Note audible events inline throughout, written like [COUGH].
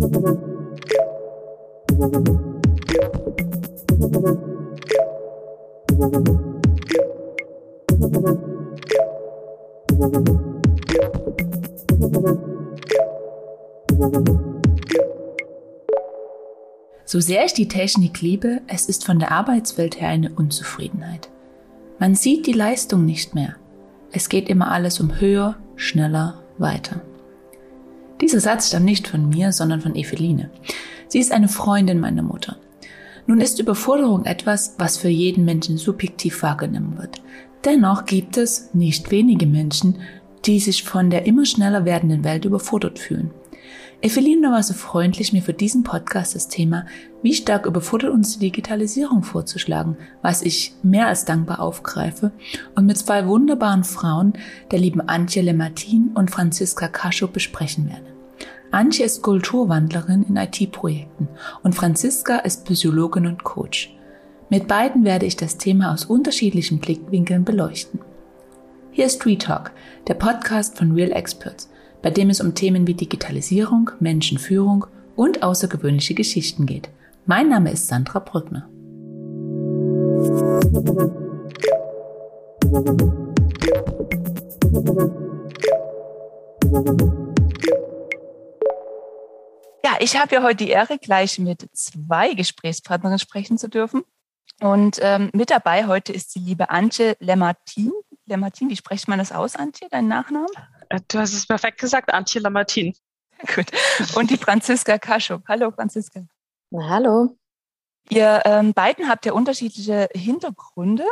So sehr ich die Technik liebe, es ist von der Arbeitswelt her eine Unzufriedenheit. Man sieht die Leistung nicht mehr. Es geht immer alles um höher, schneller, weiter. Dieser Satz stammt nicht von mir, sondern von Eveline. Sie ist eine Freundin meiner Mutter. Nun ist Überforderung etwas, was für jeden Menschen subjektiv wahrgenommen wird. Dennoch gibt es nicht wenige Menschen, die sich von der immer schneller werdenden Welt überfordert fühlen. Eveline war so freundlich, mir für diesen Podcast das Thema Wie stark überfordert uns die Digitalisierung vorzuschlagen, was ich mehr als dankbar aufgreife und mit zwei wunderbaren Frauen, der lieben Antje Lemartin und Franziska Cascho, besprechen werde. Antje ist Kulturwandlerin in IT-Projekten und Franziska ist Psychologin und Coach. Mit beiden werde ich das Thema aus unterschiedlichen Blickwinkeln beleuchten. Hier ist Retalk, der Podcast von Real Experts bei dem es um Themen wie Digitalisierung, Menschenführung und außergewöhnliche Geschichten geht. Mein Name ist Sandra Brückner. Ja, ich habe ja heute die Ehre, gleich mit zwei Gesprächspartnerinnen sprechen zu dürfen. Und ähm, mit dabei heute ist die liebe Antje Lemmartin. Lemmartin, wie spricht man das aus, Antje, dein Nachnamen? Äh, du hast es perfekt gesagt, Antje Lamartin. Gut. Und die Franziska Kaschup. Hallo, Franziska. Na, hallo. Ihr ähm, beiden habt ja unterschiedliche Hintergründe.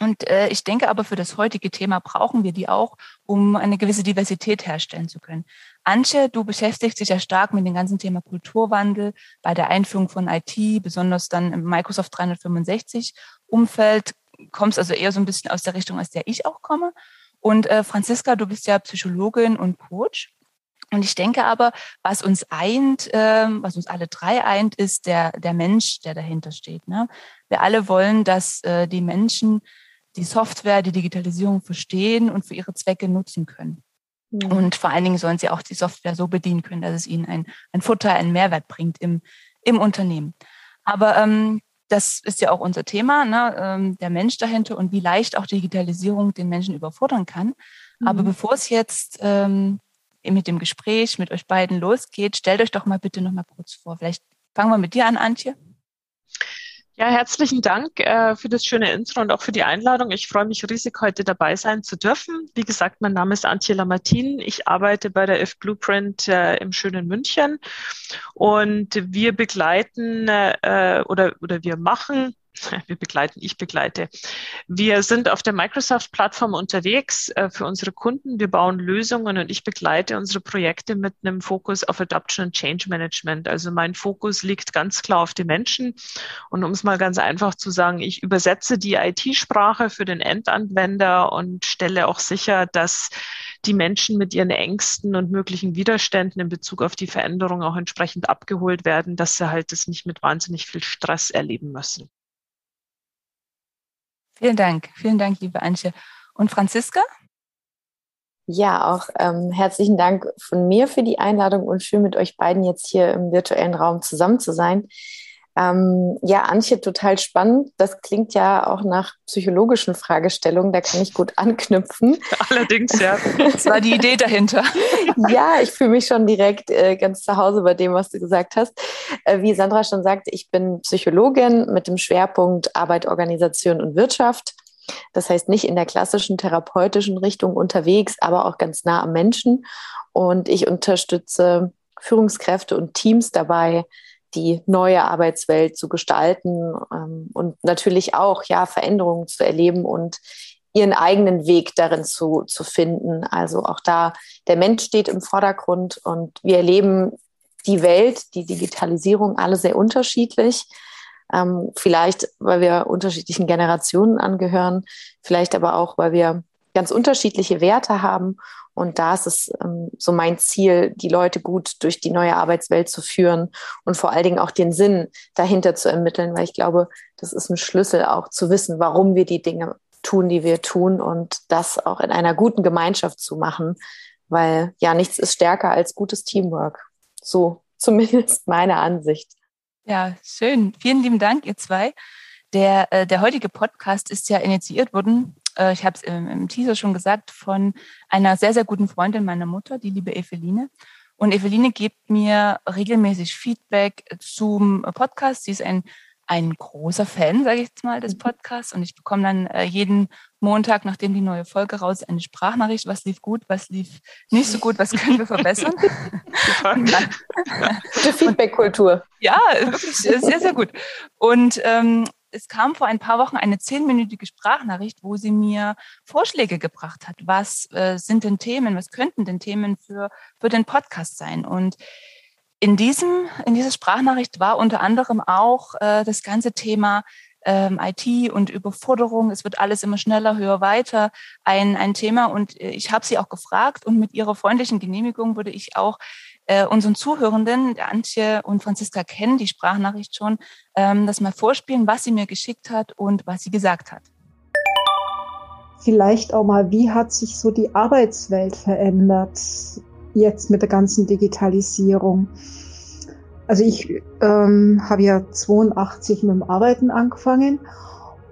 Und äh, ich denke aber, für das heutige Thema brauchen wir die auch, um eine gewisse Diversität herstellen zu können. Antje, du beschäftigst dich ja stark mit dem ganzen Thema Kulturwandel bei der Einführung von IT, besonders dann im Microsoft 365 Umfeld, kommst also eher so ein bisschen aus der Richtung, aus der ich auch komme. Und äh, Franziska, du bist ja Psychologin und Coach. Und ich denke aber, was uns eint, ähm, was uns alle drei eint, ist der, der Mensch, der dahinter steht. Ne? Wir alle wollen, dass äh, die Menschen die Software, die Digitalisierung verstehen und für ihre Zwecke nutzen können. Mhm. Und vor allen Dingen sollen sie auch die Software so bedienen können, dass es ihnen ein, ein Vorteil, einen Mehrwert bringt im, im Unternehmen. Aber ähm, das ist ja auch unser Thema, ne? Ähm, der Mensch dahinter und wie leicht auch Digitalisierung den Menschen überfordern kann. Mhm. Aber bevor es jetzt ähm, mit dem Gespräch mit euch beiden losgeht, stellt euch doch mal bitte noch mal kurz vor. Vielleicht fangen wir mit dir an, Antje. Ja, herzlichen Dank äh, für das schöne Intro und auch für die Einladung. Ich freue mich riesig, heute dabei sein zu dürfen. Wie gesagt, mein Name ist Antje Lamartin. Ich arbeite bei der If Blueprint äh, im schönen München und wir begleiten äh, oder, oder wir machen [LAUGHS] wir begleiten, ich begleite. Wir sind auf der Microsoft-Plattform unterwegs äh, für unsere Kunden. Wir bauen Lösungen und ich begleite unsere Projekte mit einem Fokus auf Adoption und Change Management. Also mein Fokus liegt ganz klar auf die Menschen. Und um es mal ganz einfach zu sagen, ich übersetze die IT-Sprache für den Endanwender und stelle auch sicher, dass die Menschen mit ihren Ängsten und möglichen Widerständen in Bezug auf die Veränderung auch entsprechend abgeholt werden, dass sie halt das nicht mit wahnsinnig viel Stress erleben müssen. Vielen Dank, vielen Dank, liebe Antje. Und Franziska? Ja, auch ähm, herzlichen Dank von mir für die Einladung und schön mit euch beiden jetzt hier im virtuellen Raum zusammen zu sein. Ähm, ja, Antje, total spannend. Das klingt ja auch nach psychologischen Fragestellungen. Da kann ich gut [LAUGHS] anknüpfen. Allerdings, ja. Das war die [LAUGHS] Idee dahinter. ja, ich fühle mich schon direkt äh, ganz zu Hause bei dem, was du gesagt hast. Äh, wie Sandra schon sagte, ich bin Psychologin mit dem Schwerpunkt Arbeit, Organisation und Wirtschaft. Das heißt, nicht in der klassischen therapeutischen Richtung unterwegs, aber auch ganz nah am Menschen. Und ich unterstütze Führungskräfte und Teams dabei, die neue Arbeitswelt zu gestalten ähm, und natürlich auch ja Veränderungen zu erleben und ihren eigenen Weg darin zu, zu finden. Also auch da, der Mensch steht im Vordergrund und wir erleben die Welt, die Digitalisierung alle sehr unterschiedlich. Ähm, vielleicht, weil wir unterschiedlichen Generationen angehören, vielleicht aber auch, weil wir ganz unterschiedliche Werte haben und da ist es ähm, so mein Ziel, die Leute gut durch die neue Arbeitswelt zu führen und vor allen Dingen auch den Sinn dahinter zu ermitteln, weil ich glaube, das ist ein Schlüssel auch zu wissen, warum wir die Dinge tun, die wir tun und das auch in einer guten Gemeinschaft zu machen, weil ja nichts ist stärker als gutes Teamwork. So [LAUGHS] zumindest meine Ansicht. Ja, schön. Vielen lieben Dank, ihr zwei. Der, äh, der heutige Podcast ist ja initiiert worden, äh, ich habe es im, im Teaser schon gesagt, von einer sehr, sehr guten Freundin meiner Mutter, die liebe Eveline. Und Eveline gibt mir regelmäßig Feedback zum Podcast. Sie ist ein, ein großer Fan, sage ich jetzt mal, des mhm. Podcasts. Und ich bekomme dann äh, jeden Montag, nachdem die neue Folge raus ist, eine Sprachnachricht. Was lief gut, was lief nicht so gut, was können wir verbessern? [LAUGHS] Gute Feedback-Kultur. Ja, wirklich sehr, sehr gut. Und ähm, es kam vor ein paar Wochen eine zehnminütige Sprachnachricht, wo sie mir Vorschläge gebracht hat. Was äh, sind denn Themen? Was könnten denn Themen für, für den Podcast sein? Und in diesem, in dieser Sprachnachricht war unter anderem auch äh, das ganze Thema ähm, IT und Überforderung. Es wird alles immer schneller, höher, weiter ein, ein Thema. Und äh, ich habe sie auch gefragt und mit ihrer freundlichen Genehmigung würde ich auch äh, unseren Zuhörenden, Antje und Franziska kennen die Sprachnachricht schon, ähm, das mal vorspielen, was sie mir geschickt hat und was sie gesagt hat. Vielleicht auch mal, wie hat sich so die Arbeitswelt verändert jetzt mit der ganzen Digitalisierung? Also ich ähm, habe ja 82 mit dem Arbeiten angefangen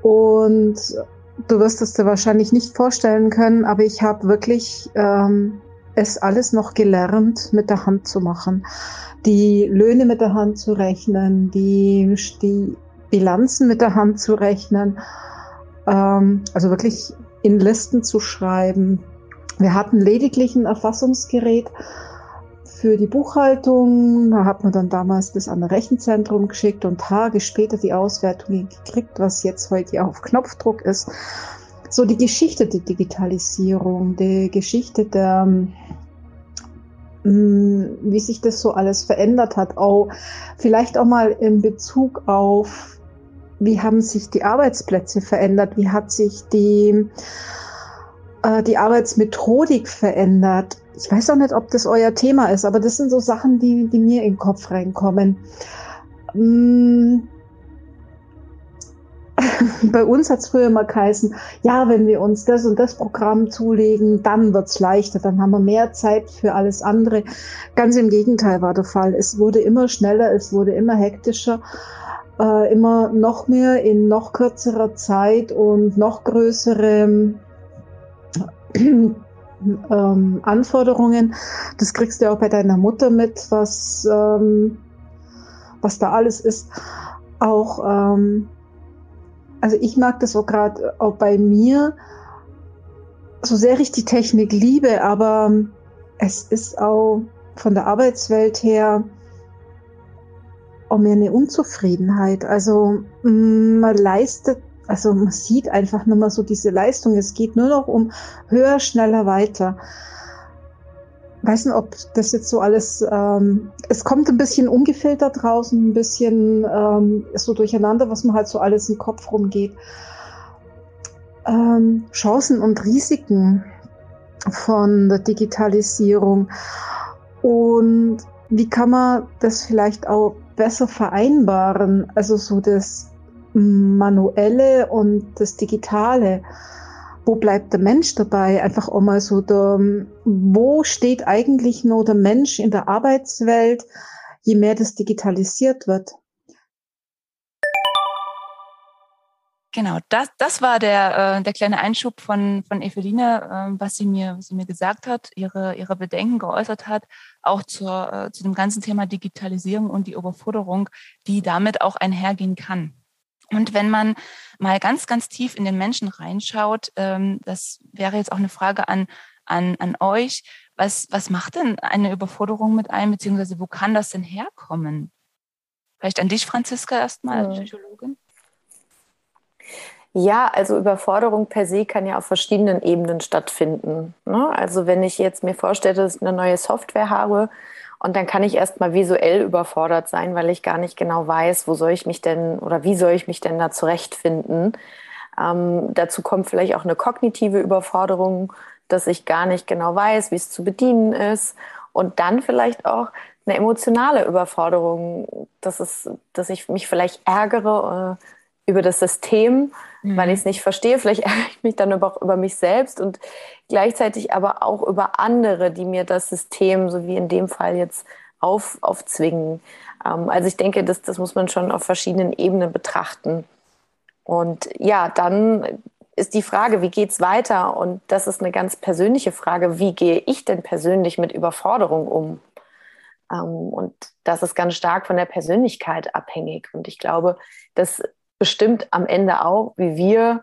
und du wirst es dir wahrscheinlich nicht vorstellen können, aber ich habe wirklich ähm, es alles noch gelernt, mit der Hand zu machen. Die Löhne mit der Hand zu rechnen, die, die Bilanzen mit der Hand zu rechnen, ähm, also wirklich in Listen zu schreiben. Wir hatten lediglich ein Erfassungsgerät für die Buchhaltung. Da hat man dann damals das an ein Rechenzentrum geschickt und Tage später die Auswertung gekriegt, was jetzt heute auf Knopfdruck ist so die Geschichte der Digitalisierung, die Geschichte der, mm, wie sich das so alles verändert hat, auch vielleicht auch mal in Bezug auf, wie haben sich die Arbeitsplätze verändert, wie hat sich die, äh, die Arbeitsmethodik verändert. Ich weiß auch nicht, ob das euer Thema ist, aber das sind so Sachen, die, die mir in den Kopf reinkommen. Mm, [LAUGHS] bei uns hat es früher immer geheißen, ja, wenn wir uns das und das Programm zulegen, dann wird es leichter, dann haben wir mehr Zeit für alles andere. Ganz im Gegenteil war der Fall. Es wurde immer schneller, es wurde immer hektischer, äh, immer noch mehr in noch kürzerer Zeit und noch größere [CLEARS THROAT] ähm, Anforderungen. Das kriegst du auch bei deiner Mutter mit, was, ähm, was da alles ist. Auch ähm, also ich mag das auch gerade auch bei mir, so sehr ich die Technik liebe, aber es ist auch von der Arbeitswelt her auch mehr eine Unzufriedenheit. Also mm, man leistet, also man sieht einfach nur mal so diese Leistung. Es geht nur noch um höher, schneller, weiter weiß nicht, ob das jetzt so alles, ähm, es kommt ein bisschen ungefiltert draußen, ein bisschen ähm, so durcheinander, was man halt so alles im Kopf rumgeht. Ähm, Chancen und Risiken von der Digitalisierung. Und wie kann man das vielleicht auch besser vereinbaren, also so das Manuelle und das Digitale wo bleibt der Mensch dabei? Einfach auch mal so, der, wo steht eigentlich nur der Mensch in der Arbeitswelt, je mehr das digitalisiert wird? Genau, das, das war der, äh, der kleine Einschub von, von Eveline, äh, was, sie mir, was sie mir gesagt hat, ihre, ihre Bedenken geäußert hat, auch zur, äh, zu dem ganzen Thema Digitalisierung und die Überforderung, die damit auch einhergehen kann. Und wenn man mal ganz, ganz tief in den Menschen reinschaut, ähm, das wäre jetzt auch eine Frage an, an, an euch, was, was macht denn eine Überforderung mit einem, beziehungsweise wo kann das denn herkommen? Vielleicht an dich, Franziska, erstmal, ja. Psychologin. Ja, also Überforderung per se kann ja auf verschiedenen Ebenen stattfinden. Ne? Also wenn ich jetzt mir vorstelle, dass ich eine neue Software habe, und dann kann ich erstmal visuell überfordert sein, weil ich gar nicht genau weiß, wo soll ich mich denn oder wie soll ich mich denn da zurechtfinden. Ähm, dazu kommt vielleicht auch eine kognitive Überforderung, dass ich gar nicht genau weiß, wie es zu bedienen ist. Und dann vielleicht auch eine emotionale Überforderung, dass, es, dass ich mich vielleicht ärgere äh, über das System, mhm. weil ich es nicht verstehe. Vielleicht [LAUGHS] ärgere ich mich dann aber auch über mich selbst und gleichzeitig aber auch über andere, die mir das System, so wie in dem Fall jetzt auf, aufzwingen. Ähm, also ich denke, das, das muss man schon auf verschiedenen Ebenen betrachten. Und ja, dann ist die Frage, wie geht es weiter? Und das ist eine ganz persönliche Frage. Wie gehe ich denn persönlich mit Überforderung um? Ähm, und das ist ganz stark von der Persönlichkeit abhängig. Und ich glaube, das bestimmt am Ende auch, wie wir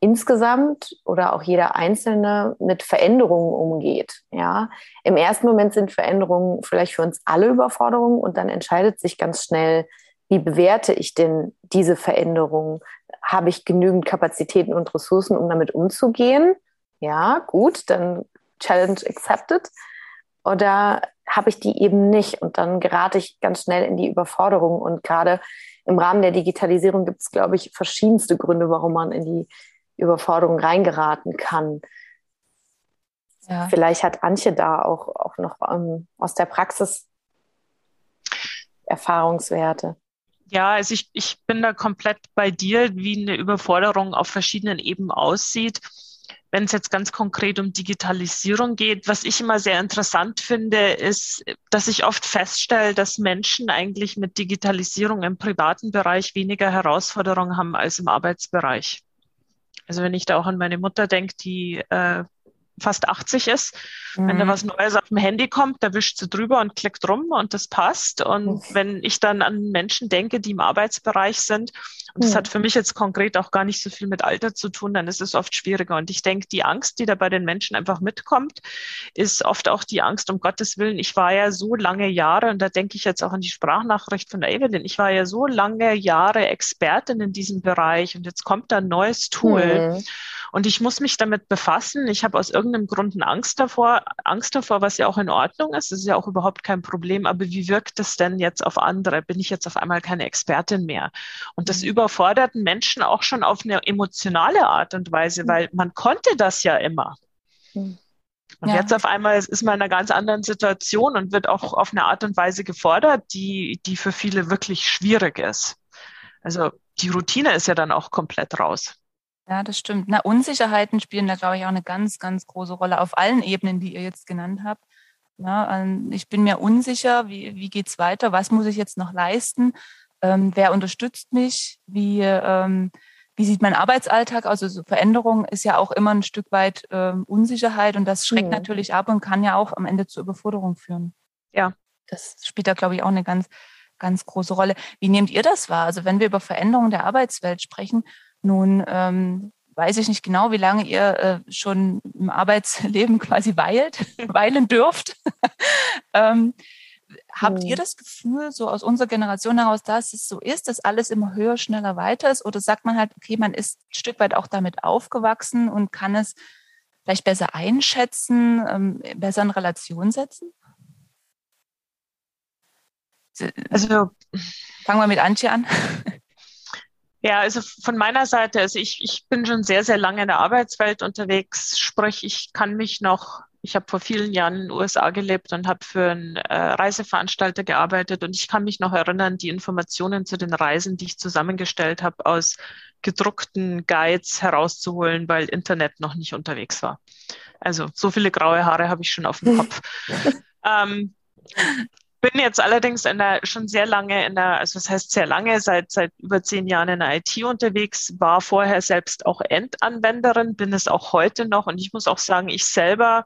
insgesamt oder auch jeder Einzelne mit Veränderungen umgeht. Ja, im ersten Moment sind Veränderungen vielleicht für uns alle Überforderungen und dann entscheidet sich ganz schnell, wie bewerte ich denn diese Veränderungen? Habe ich genügend Kapazitäten und Ressourcen, um damit umzugehen? Ja, gut, dann Challenge accepted. Oder habe ich die eben nicht? Und dann gerate ich ganz schnell in die Überforderung. Und gerade im Rahmen der Digitalisierung gibt es, glaube ich, verschiedenste Gründe, warum man in die Überforderung reingeraten kann. Ja. Vielleicht hat Antje da auch, auch noch ähm, aus der Praxis Erfahrungswerte. Ja, also ich, ich bin da komplett bei dir, wie eine Überforderung auf verschiedenen Ebenen aussieht. Wenn es jetzt ganz konkret um Digitalisierung geht, was ich immer sehr interessant finde, ist, dass ich oft feststelle, dass Menschen eigentlich mit Digitalisierung im privaten Bereich weniger Herausforderungen haben als im Arbeitsbereich. Also wenn ich da auch an meine Mutter denke, die äh, fast 80 ist. Mhm. Wenn da mhm. was Neues auf dem Handy kommt, da wischt sie drüber und klickt rum und das passt. Und mhm. wenn ich dann an Menschen denke, die im Arbeitsbereich sind, und das mhm. hat für mich jetzt konkret auch gar nicht so viel mit Alter zu tun, dann ist es oft schwieriger. Und ich denke, die Angst, die da bei den Menschen einfach mitkommt, ist oft auch die Angst, um Gottes Willen. Ich war ja so lange Jahre, und da denke ich jetzt auch an die Sprachnachricht von der Evelyn, ich war ja so lange Jahre Expertin in diesem Bereich und jetzt kommt da ein neues Tool. Und ich muss mich damit befassen. Ich habe aus irgendeinem Grund eine Angst davor, Angst davor, was ja auch in Ordnung ist. Das ist ja auch überhaupt kein Problem. Aber wie wirkt das denn jetzt auf andere? Bin ich jetzt auf einmal keine Expertin mehr? Und das mhm. überfordert Menschen auch schon auf eine emotionale Art und Weise, mhm. weil man konnte das ja immer. Mhm. Und ja. jetzt auf einmal ist man in einer ganz anderen Situation und wird auch auf eine Art und Weise gefordert, die, die für viele wirklich schwierig ist. Also die Routine ist ja dann auch komplett raus. Ja, das stimmt. Na, Unsicherheiten spielen da, glaube ich, auch eine ganz, ganz große Rolle auf allen Ebenen, die ihr jetzt genannt habt. Ja, ähm, ich bin mir unsicher, wie, wie geht's weiter? Was muss ich jetzt noch leisten? Ähm, wer unterstützt mich? Wie, ähm, wie sieht mein Arbeitsalltag aus? Also Veränderung ist ja auch immer ein Stück weit ähm, Unsicherheit und das schreckt mhm. natürlich ab und kann ja auch am Ende zur Überforderung führen. Ja. Das spielt da, glaube ich, auch eine ganz, ganz große Rolle. Wie nehmt ihr das wahr? Also wenn wir über Veränderungen der Arbeitswelt sprechen, nun ähm, weiß ich nicht genau, wie lange ihr äh, schon im Arbeitsleben [LAUGHS] quasi weilt, [LAUGHS] weilen dürft. [LAUGHS] ähm, habt ihr das Gefühl, so aus unserer Generation heraus, dass es so ist, dass alles immer höher, schneller, weiter ist? Oder sagt man halt, okay, man ist ein Stück weit auch damit aufgewachsen und kann es vielleicht besser einschätzen, ähm, besser in Relation setzen? Also fangen wir mit Antje an. Ja, also von meiner Seite, also ich, ich bin schon sehr, sehr lange in der Arbeitswelt unterwegs, sprich, ich kann mich noch, ich habe vor vielen Jahren in den USA gelebt und habe für einen äh, Reiseveranstalter gearbeitet und ich kann mich noch erinnern, die Informationen zu den Reisen, die ich zusammengestellt habe, aus gedruckten Guides herauszuholen, weil Internet noch nicht unterwegs war. Also so viele graue Haare habe ich schon auf dem Kopf. [LAUGHS] ähm, bin jetzt allerdings in der, schon sehr lange in der, also das heißt sehr lange, seit, seit über zehn Jahren in der IT unterwegs, war vorher selbst auch Endanwenderin, bin es auch heute noch. Und ich muss auch sagen, ich selber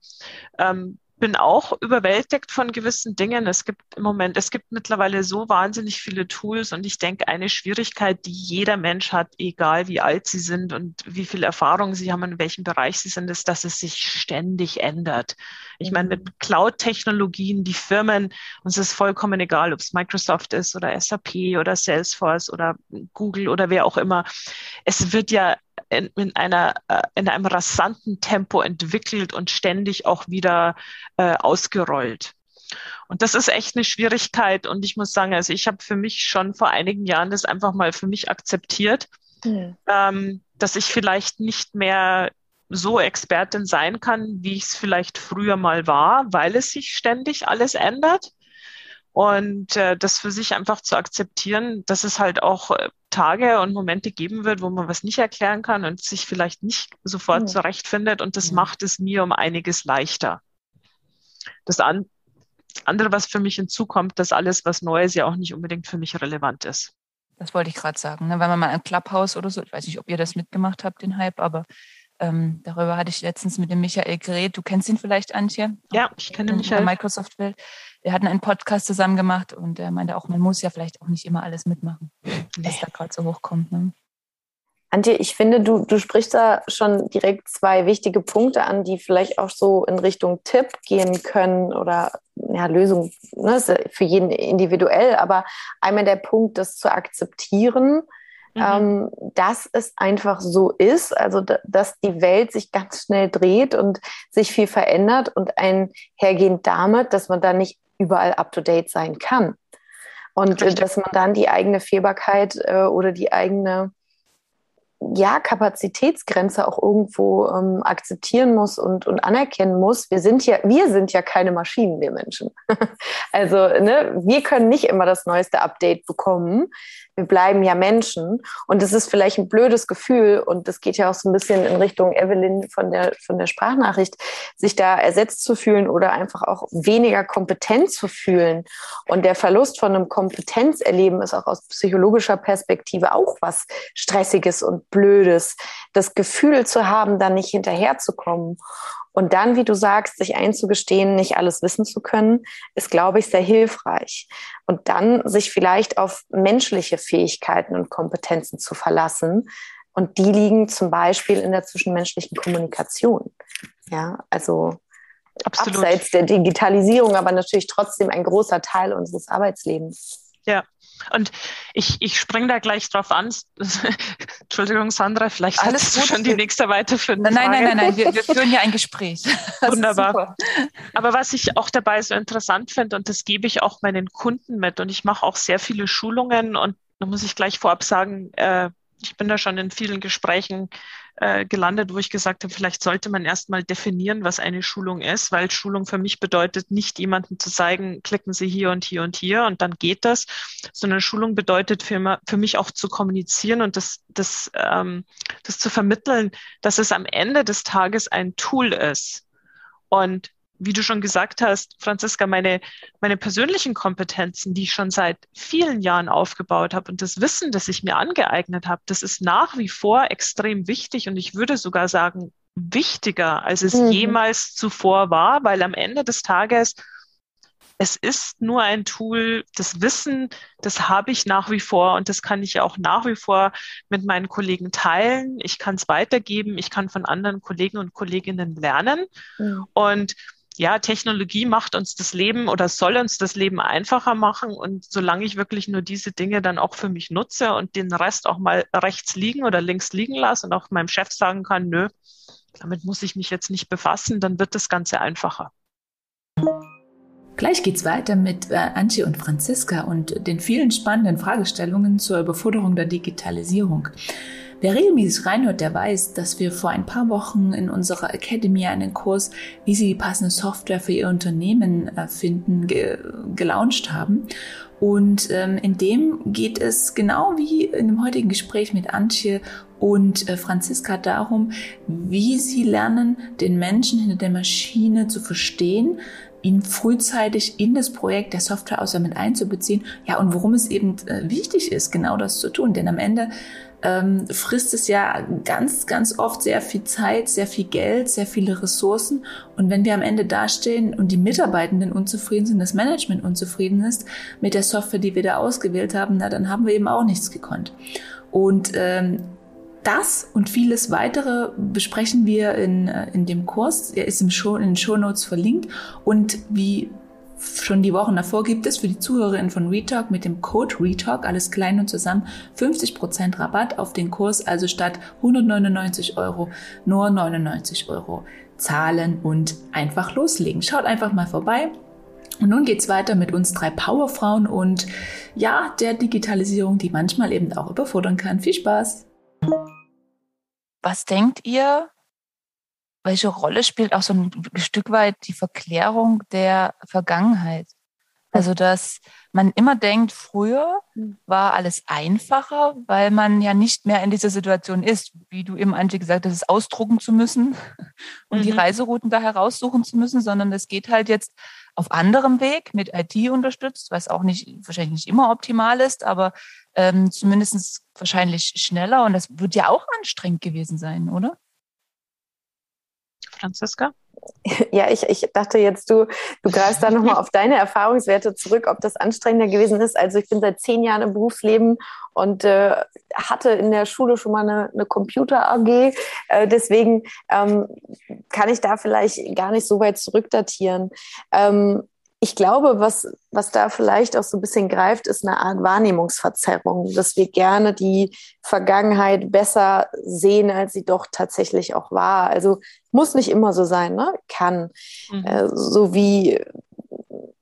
ähm, bin auch überwältigt von gewissen Dingen. Es gibt im Moment, es gibt mittlerweile so wahnsinnig viele Tools und ich denke, eine Schwierigkeit, die jeder Mensch hat, egal wie alt sie sind und wie viel Erfahrung sie haben, in welchem Bereich sie sind, ist, dass es sich ständig ändert. Ich meine, mit mhm. Cloud-Technologien, die Firmen, uns ist vollkommen egal, ob es Microsoft ist oder SAP oder Salesforce oder Google oder wer auch immer. Es wird ja in, in, einer, äh, in einem rasanten Tempo entwickelt und ständig auch wieder äh, ausgerollt. Und das ist echt eine Schwierigkeit. Und ich muss sagen, also ich habe für mich schon vor einigen Jahren das einfach mal für mich akzeptiert, mhm. ähm, dass ich vielleicht nicht mehr so Expertin sein kann, wie ich es vielleicht früher mal war, weil es sich ständig alles ändert. Und äh, das für sich einfach zu akzeptieren, dass es halt auch äh, Tage und Momente geben wird, wo man was nicht erklären kann und sich vielleicht nicht sofort mhm. zurechtfindet. Und das mhm. macht es mir um einiges leichter. Das, an, andere, was für mich hinzukommt, dass alles, was Neues ja auch nicht unbedingt für mich relevant ist. Das wollte ich gerade sagen. Ne? Wenn man mal ein Clubhouse oder so, ich weiß nicht, ob ihr das mitgemacht habt, den Hype, aber ähm, darüber hatte ich letztens mit dem Michael geredet. Du kennst ihn vielleicht, Antje? Ja, ich kenne Michael. Microsoft-Welt. Wir hatten einen Podcast zusammen gemacht und er meinte auch, man muss ja vielleicht auch nicht immer alles mitmachen, was da gerade so hochkommt. Ne? Antje, ich finde, du, du sprichst da schon direkt zwei wichtige Punkte an, die vielleicht auch so in Richtung Tipp gehen können oder ja, Lösung ne, für jeden individuell. Aber einmal der Punkt, das zu akzeptieren, mhm. ähm, dass es einfach so ist, also dass die Welt sich ganz schnell dreht und sich viel verändert und einhergehend damit, dass man da nicht überall up-to-date sein kann. Und äh, dass man dann die eigene Fehlbarkeit äh, oder die eigene ja, Kapazitätsgrenze auch irgendwo ähm, akzeptieren muss und, und anerkennen muss. Wir sind ja, wir sind ja keine Maschinen, wir Menschen. [LAUGHS] also, ne, wir können nicht immer das neueste Update bekommen wir bleiben ja Menschen. Und es ist vielleicht ein blödes Gefühl, und das geht ja auch so ein bisschen in Richtung Evelyn von der, von der Sprachnachricht, sich da ersetzt zu fühlen oder einfach auch weniger kompetent zu fühlen. Und der Verlust von einem Kompetenzerleben ist auch aus psychologischer Perspektive auch was Stressiges und Blödes. Das Gefühl zu haben, da nicht hinterherzukommen. Und dann, wie du sagst, sich einzugestehen, nicht alles wissen zu können, ist, glaube ich, sehr hilfreich. Und dann sich vielleicht auf menschliche Fähigkeiten und Kompetenzen zu verlassen. Und die liegen zum Beispiel in der zwischenmenschlichen Kommunikation. Ja, also Absolut. abseits der Digitalisierung, aber natürlich trotzdem ein großer Teil unseres Arbeitslebens. Ja, und ich, ich springe da gleich drauf an. [LAUGHS] Entschuldigung, Sandra, vielleicht Alles du schon die nächste weiterführende nein. Nein, nein, nein, wir, wir [LAUGHS] führen ja ein Gespräch. Wunderbar. Aber was ich auch dabei so interessant finde, und das gebe ich auch meinen Kunden mit, und ich mache auch sehr viele Schulungen, und da muss ich gleich vorab sagen, äh, ich bin da schon in vielen Gesprächen äh, gelandet, wo ich gesagt habe, vielleicht sollte man erstmal definieren, was eine Schulung ist, weil Schulung für mich bedeutet, nicht jemandem zu zeigen, klicken Sie hier und hier und hier und dann geht das, sondern Schulung bedeutet für, für mich auch zu kommunizieren und das, das, ähm, das zu vermitteln, dass es am Ende des Tages ein Tool ist. Und wie du schon gesagt hast, Franziska, meine, meine persönlichen Kompetenzen, die ich schon seit vielen Jahren aufgebaut habe und das Wissen, das ich mir angeeignet habe, das ist nach wie vor extrem wichtig und ich würde sogar sagen, wichtiger, als es mhm. jemals zuvor war, weil am Ende des Tages es ist nur ein Tool, das Wissen, das habe ich nach wie vor und das kann ich auch nach wie vor mit meinen Kollegen teilen. Ich kann es weitergeben, ich kann von anderen Kollegen und Kolleginnen lernen. Mhm. Und ja, Technologie macht uns das Leben oder soll uns das Leben einfacher machen. Und solange ich wirklich nur diese Dinge dann auch für mich nutze und den Rest auch mal rechts liegen oder links liegen lasse und auch meinem Chef sagen kann, nö, damit muss ich mich jetzt nicht befassen, dann wird das Ganze einfacher. Gleich geht's weiter mit äh, Antje und Franziska und den vielen spannenden Fragestellungen zur Überforderung der Digitalisierung. Wer regelmäßig reinhört, der weiß, dass wir vor ein paar Wochen in unserer Academy einen Kurs, wie Sie die passende Software für Ihr Unternehmen äh, finden, ge gelauncht haben. Und ähm, in dem geht es genau wie in dem heutigen Gespräch mit Antje und äh, Franziska darum, wie sie lernen, den Menschen hinter der Maschine zu verstehen, ihn frühzeitig in das Projekt der Software außer mit einzubeziehen. Ja, und worum es eben äh, wichtig ist, genau das zu tun. Denn am Ende ähm, frisst es ja ganz, ganz oft sehr viel Zeit, sehr viel Geld, sehr viele Ressourcen. Und wenn wir am Ende dastehen und die Mitarbeitenden unzufrieden sind, das Management unzufrieden ist mit der Software, die wir da ausgewählt haben, na, dann haben wir eben auch nichts gekonnt. Und ähm, das und vieles weitere besprechen wir in, äh, in dem Kurs. Er ist im Show, in den Show Notes verlinkt. Und wie schon die Wochen davor gibt es für die Zuhörerinnen von Retalk mit dem Code Retalk, alles klein und zusammen, 50% Rabatt auf den Kurs, also statt 199 Euro nur 99 Euro zahlen und einfach loslegen. Schaut einfach mal vorbei. Und nun geht's weiter mit uns drei Powerfrauen und ja, der Digitalisierung, die manchmal eben auch überfordern kann. Viel Spaß! Was denkt ihr, welche Rolle spielt auch so ein Stück weit die Verklärung der Vergangenheit? Also, dass man immer denkt, früher hm. war alles einfacher, weil man ja nicht mehr in dieser Situation ist, wie du eben, Antje, gesagt hast, es ausdrucken zu müssen [LAUGHS] und mhm. die Reiserouten da heraussuchen zu müssen, sondern es geht halt jetzt auf anderem Weg mit IT unterstützt, was auch nicht, wahrscheinlich nicht immer optimal ist, aber ähm, zumindest wahrscheinlich schneller und das wird ja auch anstrengend gewesen sein, oder? Franziska? [LAUGHS] Ja, ich, ich dachte jetzt, du, du greifst da nochmal auf deine Erfahrungswerte zurück, ob das anstrengender gewesen ist. Also ich bin seit zehn Jahren im Berufsleben und äh, hatte in der Schule schon mal eine, eine Computer-AG. Äh, deswegen ähm, kann ich da vielleicht gar nicht so weit zurückdatieren. Ähm, ich glaube, was, was da vielleicht auch so ein bisschen greift, ist eine Art Wahrnehmungsverzerrung, dass wir gerne die Vergangenheit besser sehen, als sie doch tatsächlich auch war. Also muss nicht immer so sein, ne? Kann. Mhm. Äh, so wie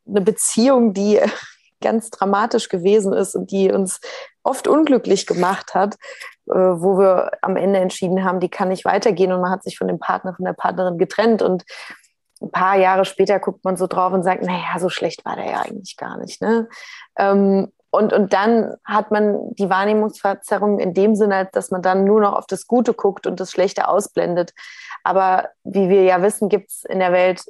eine Beziehung, die [LAUGHS] ganz dramatisch gewesen ist und die uns oft unglücklich gemacht hat, äh, wo wir am Ende entschieden haben, die kann nicht weitergehen und man hat sich von dem Partner, von der Partnerin getrennt und ein paar Jahre später guckt man so drauf und sagt, naja, so schlecht war der ja eigentlich gar nicht. Ne? Ähm, und, und dann hat man die Wahrnehmungsverzerrung in dem Sinne, dass man dann nur noch auf das Gute guckt und das Schlechte ausblendet. Aber wie wir ja wissen, gibt es in der Welt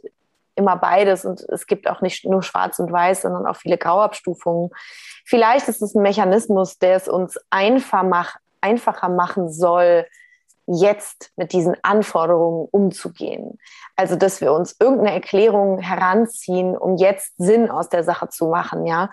immer beides und es gibt auch nicht nur Schwarz und Weiß, sondern auch viele Grauabstufungen. Vielleicht ist es ein Mechanismus, der es uns einfach, mach, einfacher machen soll, jetzt mit diesen Anforderungen umzugehen. Also, dass wir uns irgendeine Erklärung heranziehen, um jetzt Sinn aus der Sache zu machen, ja.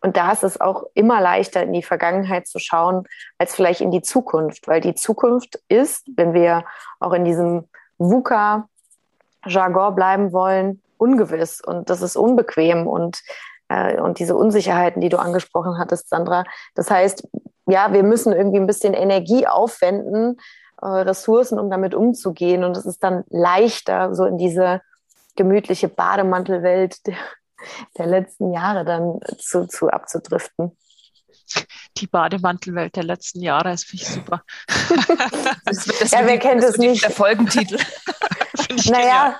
Und da ist es auch immer leichter, in die Vergangenheit zu schauen, als vielleicht in die Zukunft, weil die Zukunft ist, wenn wir auch in diesem VUCA-Jargon bleiben wollen, ungewiss und das ist unbequem und, äh, und diese Unsicherheiten, die du angesprochen hattest, Sandra. Das heißt, ja, wir müssen irgendwie ein bisschen Energie aufwenden, äh, Ressourcen, um damit umzugehen. Und es ist dann leichter, so in diese gemütliche Bademantelwelt der, der letzten Jahre dann zu, zu abzudriften. Die Bademantelwelt der letzten Jahre, [LAUGHS] das finde ich super. das, das ja, wer kennt es nicht? Der Folgentitel. [LAUGHS] naja,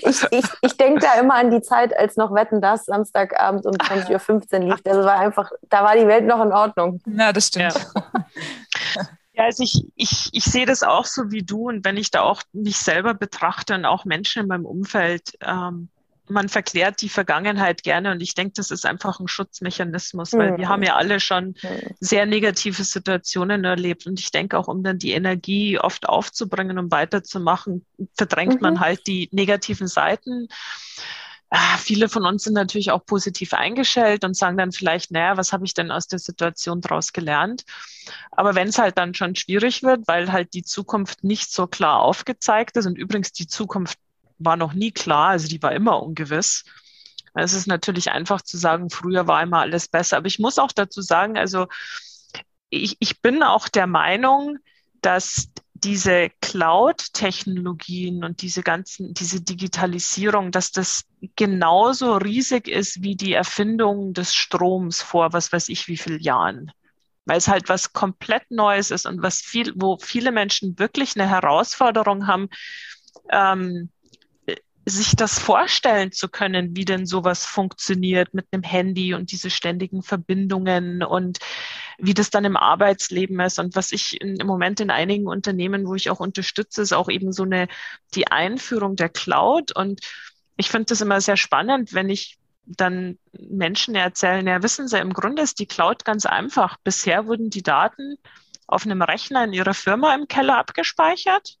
ich, ich, ich denke da immer an die Zeit, als noch Wetten das Samstagabend um 20.15 Uhr lief. Das war einfach, da war die Welt noch in Ordnung. Ja, das stimmt. Ja. [LAUGHS] Ja, also ich, ich, ich sehe das auch so wie du und wenn ich da auch mich selber betrachte und auch Menschen in meinem Umfeld, ähm, man verklärt die Vergangenheit gerne und ich denke, das ist einfach ein Schutzmechanismus, weil mhm. wir haben ja alle schon mhm. sehr negative Situationen erlebt und ich denke auch, um dann die Energie oft aufzubringen, um weiterzumachen, verdrängt mhm. man halt die negativen Seiten. Ah, viele von uns sind natürlich auch positiv eingestellt und sagen dann vielleicht, naja, was habe ich denn aus der Situation daraus gelernt? Aber wenn es halt dann schon schwierig wird, weil halt die Zukunft nicht so klar aufgezeigt ist und übrigens die Zukunft war noch nie klar, also die war immer ungewiss. Es ist natürlich einfach zu sagen, früher war immer alles besser. Aber ich muss auch dazu sagen, also ich, ich bin auch der Meinung, dass diese Cloud-Technologien und diese ganzen, diese Digitalisierung, dass das genauso riesig ist wie die Erfindung des Stroms vor was weiß ich wie vielen Jahren. Weil es halt was komplett Neues ist und was viel, wo viele Menschen wirklich eine Herausforderung haben, ähm, sich das vorstellen zu können, wie denn sowas funktioniert mit einem Handy und diese ständigen Verbindungen und wie das dann im Arbeitsleben ist. Und was ich in, im Moment in einigen Unternehmen, wo ich auch unterstütze, ist auch eben so eine, die Einführung der Cloud. Und ich finde das immer sehr spannend, wenn ich dann Menschen erzählen, ja, wissen Sie, im Grunde ist die Cloud ganz einfach. Bisher wurden die Daten auf einem Rechner in Ihrer Firma im Keller abgespeichert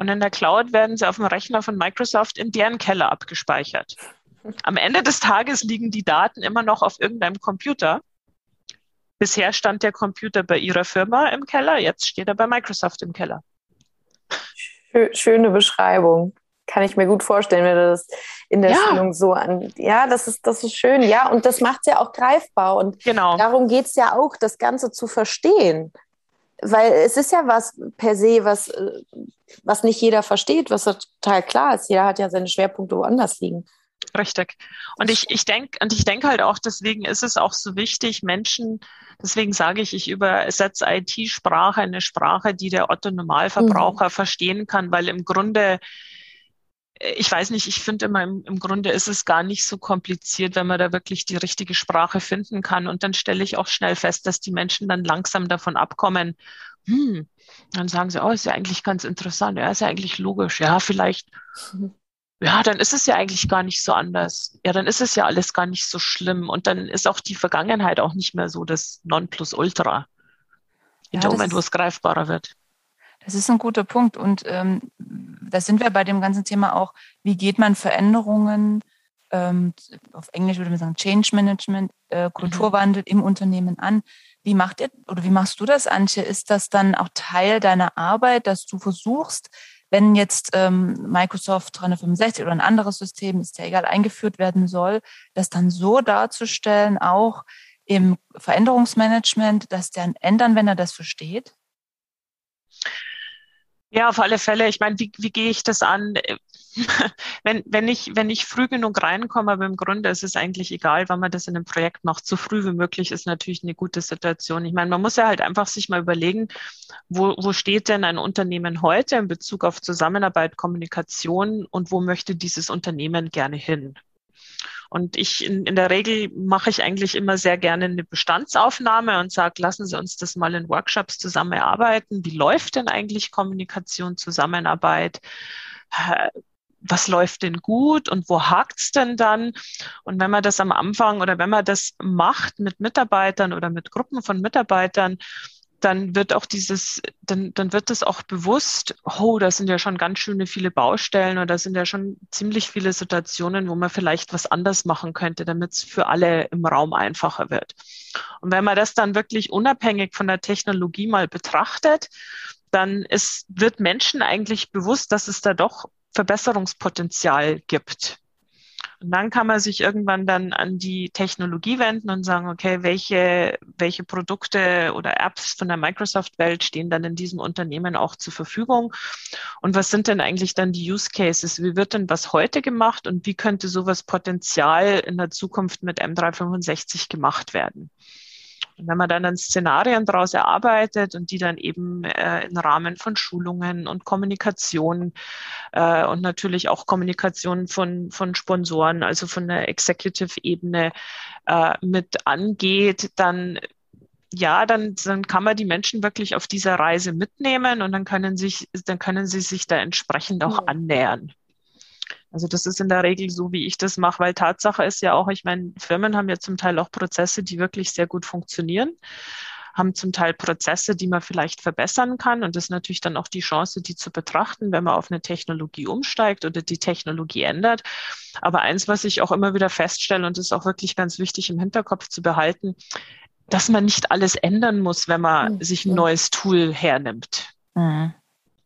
und in der Cloud werden sie auf dem Rechner von Microsoft in deren Keller abgespeichert. Am Ende des Tages liegen die Daten immer noch auf irgendeinem Computer. Bisher stand der Computer bei Ihrer Firma im Keller, jetzt steht er bei Microsoft im Keller. Schöne Beschreibung. Kann ich mir gut vorstellen, wenn du das in der ja. Stellung so an. Ja, das ist, das ist schön. Ja, und das macht es ja auch greifbar. Und genau. darum geht es ja auch, das Ganze zu verstehen. Weil es ist ja was per se, was, äh, was nicht jeder versteht, was total klar ist. Jeder hat ja seine Schwerpunkte woanders liegen. Richtig. Und ich, ich denke, und ich denke halt auch, deswegen ist es auch so wichtig, Menschen, deswegen sage ich, ich übersetze IT-Sprache, eine Sprache, die der Otto Normalverbraucher mhm. verstehen kann, weil im Grunde ich weiß nicht, ich finde immer im, im, Grunde ist es gar nicht so kompliziert, wenn man da wirklich die richtige Sprache finden kann. Und dann stelle ich auch schnell fest, dass die Menschen dann langsam davon abkommen. Hm, dann sagen sie, oh, ist ja eigentlich ganz interessant, ja, ist ja eigentlich logisch, ja, vielleicht, ja, dann ist es ja eigentlich gar nicht so anders. Ja, dann ist es ja alles gar nicht so schlimm. Und dann ist auch die Vergangenheit auch nicht mehr so das Nonplusultra. In ja, dem Moment, wo es greifbarer wird. Das ist ein guter Punkt. Und ähm, da sind wir bei dem ganzen Thema auch, wie geht man Veränderungen, ähm, auf Englisch würde man sagen Change Management, äh, mhm. Kulturwandel im Unternehmen an. Wie macht ihr oder wie machst du das, Antje? Ist das dann auch Teil deiner Arbeit, dass du versuchst, wenn jetzt ähm, Microsoft 365 oder ein anderes System, ist ja egal, eingeführt werden soll, das dann so darzustellen, auch im Veränderungsmanagement, dass der ändern, wenn er das versteht? Ja, auf alle Fälle. Ich meine, wie, wie gehe ich das an? [LAUGHS] wenn, wenn, ich, wenn ich früh genug reinkomme, aber im Grunde ist es eigentlich egal, wann man das in einem Projekt macht. So früh wie möglich ist natürlich eine gute Situation. Ich meine, man muss ja halt einfach sich mal überlegen, wo, wo steht denn ein Unternehmen heute in Bezug auf Zusammenarbeit, Kommunikation und wo möchte dieses Unternehmen gerne hin? Und ich in, in der Regel mache ich eigentlich immer sehr gerne eine Bestandsaufnahme und sage, lassen Sie uns das mal in Workshops zusammen erarbeiten. Wie läuft denn eigentlich Kommunikation, Zusammenarbeit? was läuft denn gut und wo hakt's denn dann? Und wenn man das am Anfang oder wenn man das macht mit Mitarbeitern oder mit Gruppen von Mitarbeitern, dann wird auch dieses, dann, dann wird es auch bewusst, oh, da sind ja schon ganz schöne viele Baustellen oder da sind ja schon ziemlich viele Situationen, wo man vielleicht was anders machen könnte, damit es für alle im Raum einfacher wird. Und wenn man das dann wirklich unabhängig von der Technologie mal betrachtet, dann ist, wird Menschen eigentlich bewusst, dass es da doch Verbesserungspotenzial gibt. Und dann kann man sich irgendwann dann an die Technologie wenden und sagen, okay, welche, welche Produkte oder Apps von der Microsoft-Welt stehen dann in diesem Unternehmen auch zur Verfügung? Und was sind denn eigentlich dann die Use Cases? Wie wird denn was heute gemacht und wie könnte sowas Potenzial in der Zukunft mit M365 gemacht werden? Und wenn man dann, dann Szenarien daraus erarbeitet und die dann eben äh, im Rahmen von Schulungen und Kommunikation äh, und natürlich auch Kommunikation von, von Sponsoren, also von der Executive-Ebene äh, mit angeht, dann ja, dann, dann kann man die Menschen wirklich auf dieser Reise mitnehmen und dann können sich, dann können sie sich da entsprechend auch annähern. Also das ist in der Regel so, wie ich das mache, weil Tatsache ist ja auch, ich meine, Firmen haben ja zum Teil auch Prozesse, die wirklich sehr gut funktionieren, haben zum Teil Prozesse, die man vielleicht verbessern kann. Und das ist natürlich dann auch die Chance, die zu betrachten, wenn man auf eine Technologie umsteigt oder die Technologie ändert. Aber eins, was ich auch immer wieder feststelle, und das ist auch wirklich ganz wichtig im Hinterkopf zu behalten, dass man nicht alles ändern muss, wenn man mhm. sich ein neues Tool hernimmt. Mhm.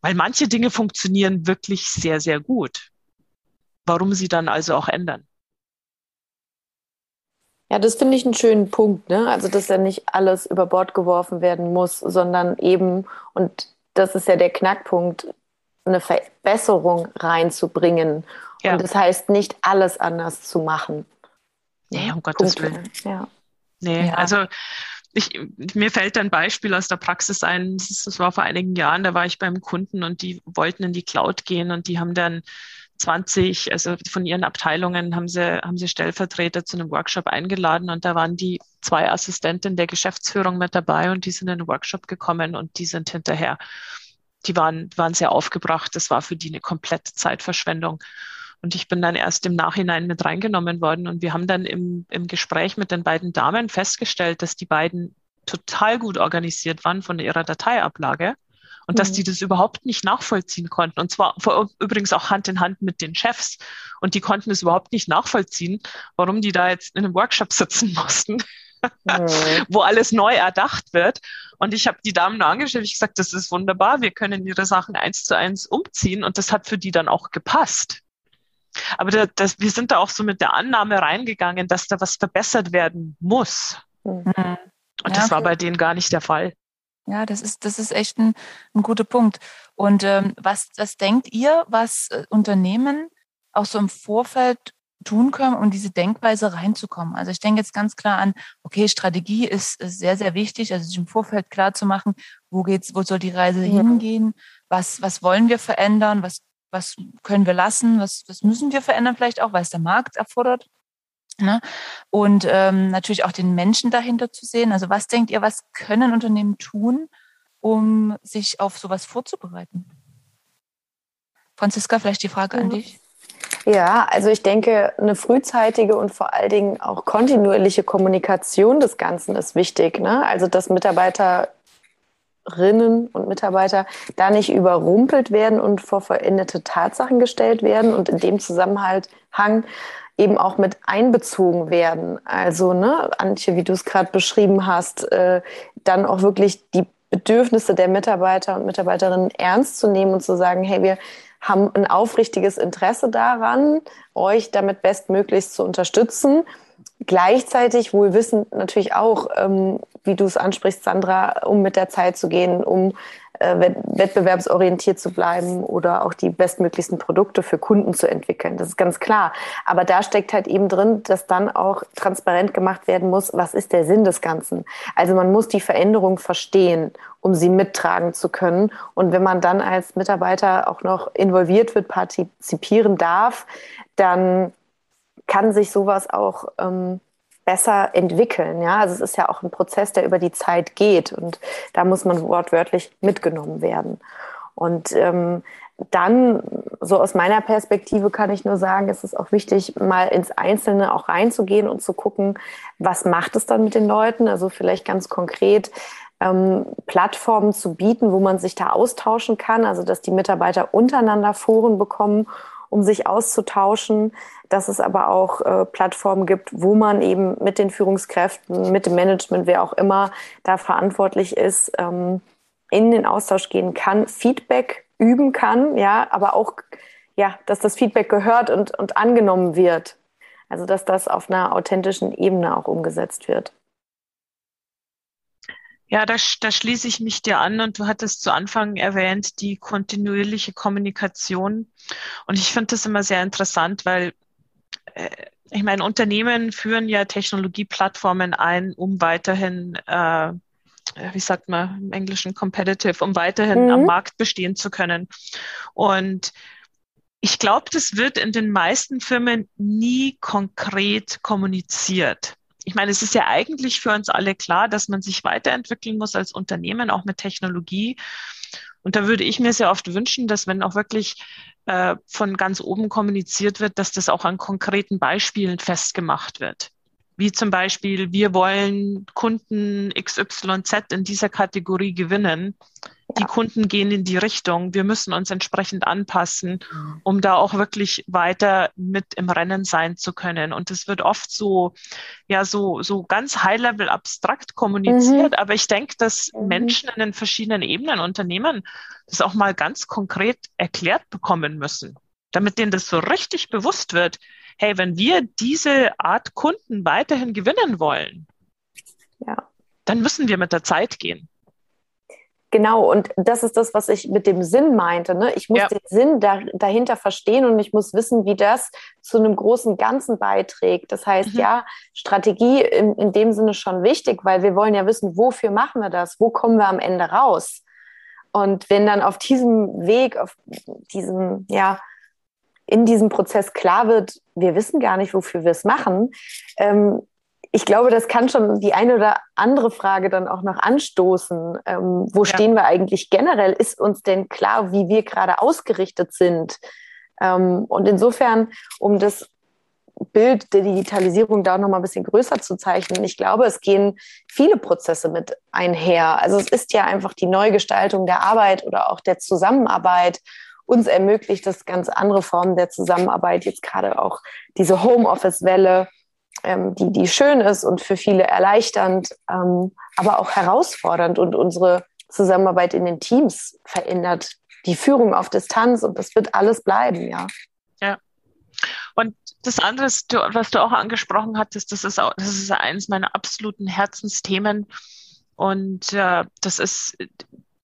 Weil manche Dinge funktionieren wirklich sehr, sehr gut warum sie dann also auch ändern. Ja, das finde ich einen schönen Punkt. Ne? Also, dass ja nicht alles über Bord geworfen werden muss, sondern eben, und das ist ja der Knackpunkt, eine Verbesserung reinzubringen. Ja. Und das heißt nicht alles anders zu machen. Nee, um Gottes Punkte. Willen. Ja. Nee, ja. also ich, mir fällt ein Beispiel aus der Praxis ein, das war vor einigen Jahren, da war ich beim Kunden und die wollten in die Cloud gehen und die haben dann 20, also von ihren Abteilungen haben sie, haben sie Stellvertreter zu einem Workshop eingeladen und da waren die zwei Assistenten der Geschäftsführung mit dabei und die sind in den Workshop gekommen und die sind hinterher, die waren, waren sehr aufgebracht. Das war für die eine komplette Zeitverschwendung. Und ich bin dann erst im Nachhinein mit reingenommen worden und wir haben dann im, im Gespräch mit den beiden Damen festgestellt, dass die beiden total gut organisiert waren von ihrer Dateiablage und mhm. dass die das überhaupt nicht nachvollziehen konnten. Und zwar übrigens auch Hand in Hand mit den Chefs. Und die konnten es überhaupt nicht nachvollziehen, warum die da jetzt in einem Workshop sitzen [LAUGHS] mussten. Mhm. wo alles neu erdacht wird. Und ich habe die Damen nur angestellt, ich gesagt, das ist wunderbar, wir können ihre Sachen eins zu eins umziehen und das hat für die dann auch gepasst. Aber das, das, wir sind da auch so mit der Annahme reingegangen, dass da was verbessert werden muss. Mhm. Und das war bei denen gar nicht der Fall. Ja, das ist, das ist echt ein, ein guter Punkt. Und ähm, was, was denkt ihr, was äh, Unternehmen auch so im Vorfeld tun können, um diese Denkweise reinzukommen? Also ich denke jetzt ganz klar an, okay, Strategie ist, ist sehr, sehr wichtig, also sich im Vorfeld klar zu machen, wo geht's, wo soll die Reise ja. hingehen, was, was wollen wir verändern, was, was können wir lassen, was, was müssen wir verändern vielleicht auch, weil es der Markt erfordert. Ne? Und ähm, natürlich auch den Menschen dahinter zu sehen. Also was denkt ihr, was können Unternehmen tun, um sich auf sowas vorzubereiten? Franziska, vielleicht die Frage an dich. Ja, also ich denke, eine frühzeitige und vor allen Dingen auch kontinuierliche Kommunikation des Ganzen ist wichtig. Ne? Also dass Mitarbeiterinnen und Mitarbeiter da nicht überrumpelt werden und vor veränderte Tatsachen gestellt werden und in dem Zusammenhang eben auch mit einbezogen werden. Also, ne, Antje, wie du es gerade beschrieben hast, äh, dann auch wirklich die Bedürfnisse der Mitarbeiter und Mitarbeiterinnen ernst zu nehmen und zu sagen, hey, wir haben ein aufrichtiges Interesse daran, euch damit bestmöglichst zu unterstützen. Gleichzeitig wohl wissen natürlich auch, ähm, wie du es ansprichst, Sandra, um mit der Zeit zu gehen, um äh, wettbewerbsorientiert zu bleiben oder auch die bestmöglichsten Produkte für Kunden zu entwickeln. Das ist ganz klar. Aber da steckt halt eben drin, dass dann auch transparent gemacht werden muss, was ist der Sinn des Ganzen. Also man muss die Veränderung verstehen, um sie mittragen zu können. Und wenn man dann als Mitarbeiter auch noch involviert wird, partizipieren darf, dann kann sich sowas auch ähm, besser entwickeln. Ja, also es ist ja auch ein Prozess, der über die Zeit geht und da muss man wortwörtlich mitgenommen werden. Und ähm, dann, so aus meiner Perspektive kann ich nur sagen, es ist auch wichtig, mal ins Einzelne auch reinzugehen und zu gucken, was macht es dann mit den Leuten? Also vielleicht ganz konkret ähm, Plattformen zu bieten, wo man sich da austauschen kann, also dass die Mitarbeiter untereinander Foren bekommen, um sich auszutauschen, dass es aber auch äh, Plattformen gibt, wo man eben mit den Führungskräften, mit dem Management, wer auch immer da verantwortlich ist, ähm, in den Austausch gehen kann, Feedback üben kann, ja, aber auch, ja, dass das Feedback gehört und, und angenommen wird. Also, dass das auf einer authentischen Ebene auch umgesetzt wird. Ja, da, da schließe ich mich dir an und du hattest zu Anfang erwähnt, die kontinuierliche Kommunikation. Und ich finde das immer sehr interessant, weil äh, ich meine, Unternehmen führen ja Technologieplattformen ein, um weiterhin, äh, wie sagt man im Englischen, competitive, um weiterhin mhm. am Markt bestehen zu können. Und ich glaube, das wird in den meisten Firmen nie konkret kommuniziert. Ich meine, es ist ja eigentlich für uns alle klar, dass man sich weiterentwickeln muss als Unternehmen, auch mit Technologie. Und da würde ich mir sehr oft wünschen, dass wenn auch wirklich äh, von ganz oben kommuniziert wird, dass das auch an konkreten Beispielen festgemacht wird. Wie zum Beispiel, wir wollen Kunden XYZ in dieser Kategorie gewinnen. Die Kunden gehen in die Richtung. Wir müssen uns entsprechend anpassen, mhm. um da auch wirklich weiter mit im Rennen sein zu können. Und es wird oft so, ja, so, so ganz high-level abstrakt kommuniziert. Mhm. Aber ich denke, dass mhm. Menschen in den verschiedenen Ebenen, Unternehmen, das auch mal ganz konkret erklärt bekommen müssen, damit denen das so richtig bewusst wird hey, wenn wir diese Art Kunden weiterhin gewinnen wollen, ja. dann müssen wir mit der Zeit gehen. Genau, und das ist das, was ich mit dem Sinn meinte. Ne? Ich muss ja. den Sinn da, dahinter verstehen und ich muss wissen, wie das zu einem großen Ganzen beiträgt. Das heißt, mhm. ja, Strategie in, in dem Sinne schon wichtig, weil wir wollen ja wissen, wofür machen wir das? Wo kommen wir am Ende raus? Und wenn dann auf diesem Weg, auf diesem, ja, in diesem Prozess klar wird, wir wissen gar nicht, wofür wir es machen, ähm, ich glaube, das kann schon die eine oder andere Frage dann auch noch anstoßen. Ähm, wo ja. stehen wir eigentlich generell? Ist uns denn klar, wie wir gerade ausgerichtet sind? Ähm, und insofern, um das Bild der Digitalisierung da noch mal ein bisschen größer zu zeichnen. Ich glaube, es gehen viele Prozesse mit einher. Also es ist ja einfach die Neugestaltung der Arbeit oder auch der Zusammenarbeit uns ermöglicht das ganz andere Formen der Zusammenarbeit, jetzt gerade auch diese Homeoffice-Welle, ähm, die, die schön ist und für viele erleichternd, ähm, aber auch herausfordernd und unsere Zusammenarbeit in den Teams verändert. Die Führung auf Distanz und das wird alles bleiben, ja. Ja. Und das andere, was du auch angesprochen hattest, das ist auch, das ist eines meiner absoluten Herzensthemen. Und äh, das ist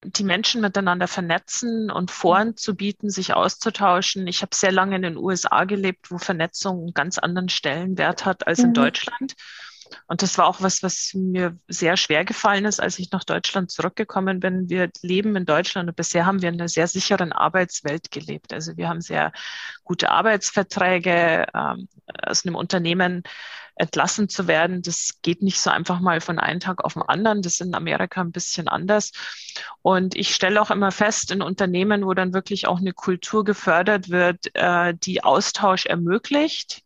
die Menschen miteinander vernetzen und Foren zu bieten, sich auszutauschen. Ich habe sehr lange in den USA gelebt, wo Vernetzung einen ganz anderen Stellenwert hat als mhm. in Deutschland. Und das war auch was, was mir sehr schwer gefallen ist, als ich nach Deutschland zurückgekommen bin. Wir leben in Deutschland und bisher haben wir in einer sehr sicheren Arbeitswelt gelebt. Also wir haben sehr gute Arbeitsverträge ähm, aus einem Unternehmen entlassen zu werden. Das geht nicht so einfach mal von einem Tag auf den anderen. Das ist in Amerika ein bisschen anders. Und ich stelle auch immer fest, in Unternehmen, wo dann wirklich auch eine Kultur gefördert wird, äh, die Austausch ermöglicht,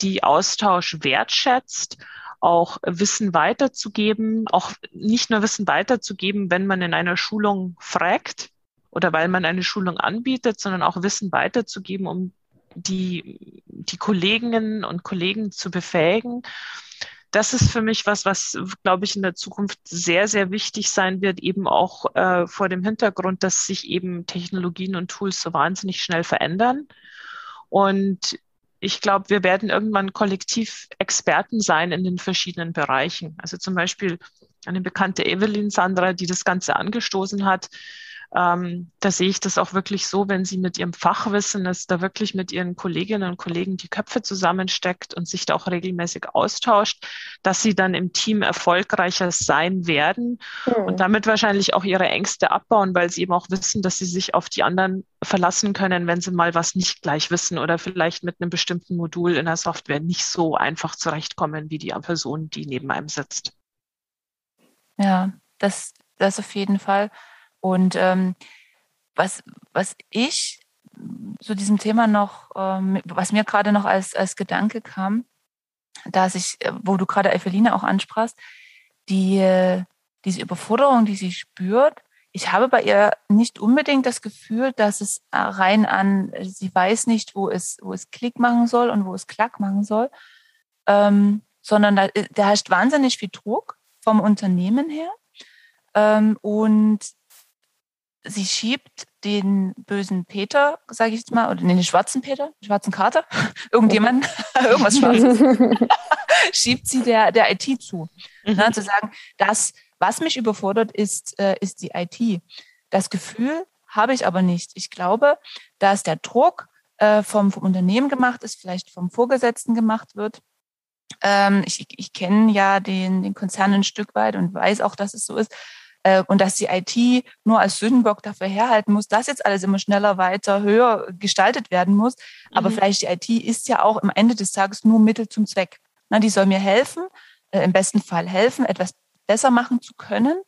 die Austausch wertschätzt auch Wissen weiterzugeben, auch nicht nur Wissen weiterzugeben, wenn man in einer Schulung fragt oder weil man eine Schulung anbietet, sondern auch Wissen weiterzugeben, um die, die Kolleginnen und Kollegen zu befähigen. Das ist für mich was, was, glaube ich, in der Zukunft sehr, sehr wichtig sein wird, eben auch äh, vor dem Hintergrund, dass sich eben Technologien und Tools so wahnsinnig schnell verändern. Und ich glaube, wir werden irgendwann kollektiv Experten sein in den verschiedenen Bereichen. Also zum Beispiel eine bekannte Evelyn Sandra, die das Ganze angestoßen hat, ähm, da sehe ich das auch wirklich so, wenn sie mit ihrem Fachwissen es da wirklich mit ihren Kolleginnen und Kollegen die Köpfe zusammensteckt und sich da auch regelmäßig austauscht, dass sie dann im Team erfolgreicher sein werden mhm. und damit wahrscheinlich auch ihre Ängste abbauen, weil sie eben auch wissen, dass sie sich auf die anderen verlassen können, wenn sie mal was nicht gleich wissen oder vielleicht mit einem bestimmten Modul in der Software nicht so einfach zurechtkommen wie die Person, die neben einem sitzt. Ja, das, das auf jeden Fall. Und ähm, was, was ich zu diesem Thema noch, ähm, was mir gerade noch als, als Gedanke kam, dass ich, äh, wo du gerade Eveline auch ansprachst, die, äh, diese Überforderung, die sie spürt, ich habe bei ihr nicht unbedingt das Gefühl, dass es äh, rein an, sie weiß nicht, wo es, wo es Klick machen soll und wo es Klack machen soll, ähm, sondern da, da herrscht wahnsinnig viel Druck vom Unternehmen her. Ähm, und sie schiebt den bösen Peter, sage ich jetzt mal, oder nee, den schwarzen Peter, den schwarzen Kater, [LAUGHS] irgendjemand, [LAUGHS] irgendwas Schwarzes, [LAUGHS] schiebt sie der, der IT zu. Mhm. Ne, zu sagen, das, was mich überfordert, ist, äh, ist die IT. Das Gefühl habe ich aber nicht. Ich glaube, dass der Druck äh, vom, vom Unternehmen gemacht ist, vielleicht vom Vorgesetzten gemacht wird. Ähm, ich ich kenne ja den, den Konzern ein Stück weit und weiß auch, dass es so ist äh, und dass die IT nur als Sündenbock dafür herhalten muss, dass jetzt alles immer schneller, weiter, höher gestaltet werden muss. Aber mhm. vielleicht die IT ist ja auch am Ende des Tages nur Mittel zum Zweck. Na, die soll mir helfen, äh, im besten Fall helfen, etwas besser machen zu können.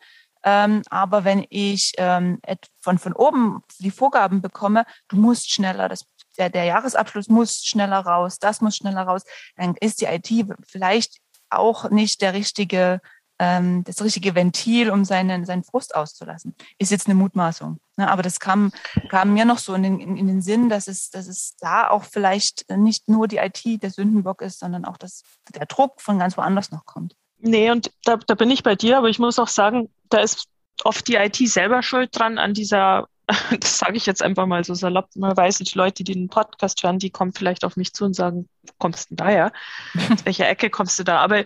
Ähm, aber wenn ich ähm, von, von oben die Vorgaben bekomme, du musst schneller, das, der, der Jahresabschluss muss schneller raus, das muss schneller raus, dann ist die IT vielleicht auch nicht der richtige ähm, das richtige Ventil, um seinen, seinen Frust auszulassen. Ist jetzt eine Mutmaßung. Ne? Aber das kam, kam mir noch so in den, in, in den Sinn, dass es, dass es da auch vielleicht nicht nur die IT der Sündenbock ist, sondern auch dass der Druck von ganz woanders noch kommt. Nee, und da, da bin ich bei dir, aber ich muss auch sagen, da ist oft die IT selber schuld dran an dieser [LAUGHS] das sage ich jetzt einfach mal so salopp, man weiß, die Leute, die den Podcast hören, die kommen vielleicht auf mich zu und sagen, kommst du daher? [LAUGHS] Aus welcher Ecke kommst du da? Aber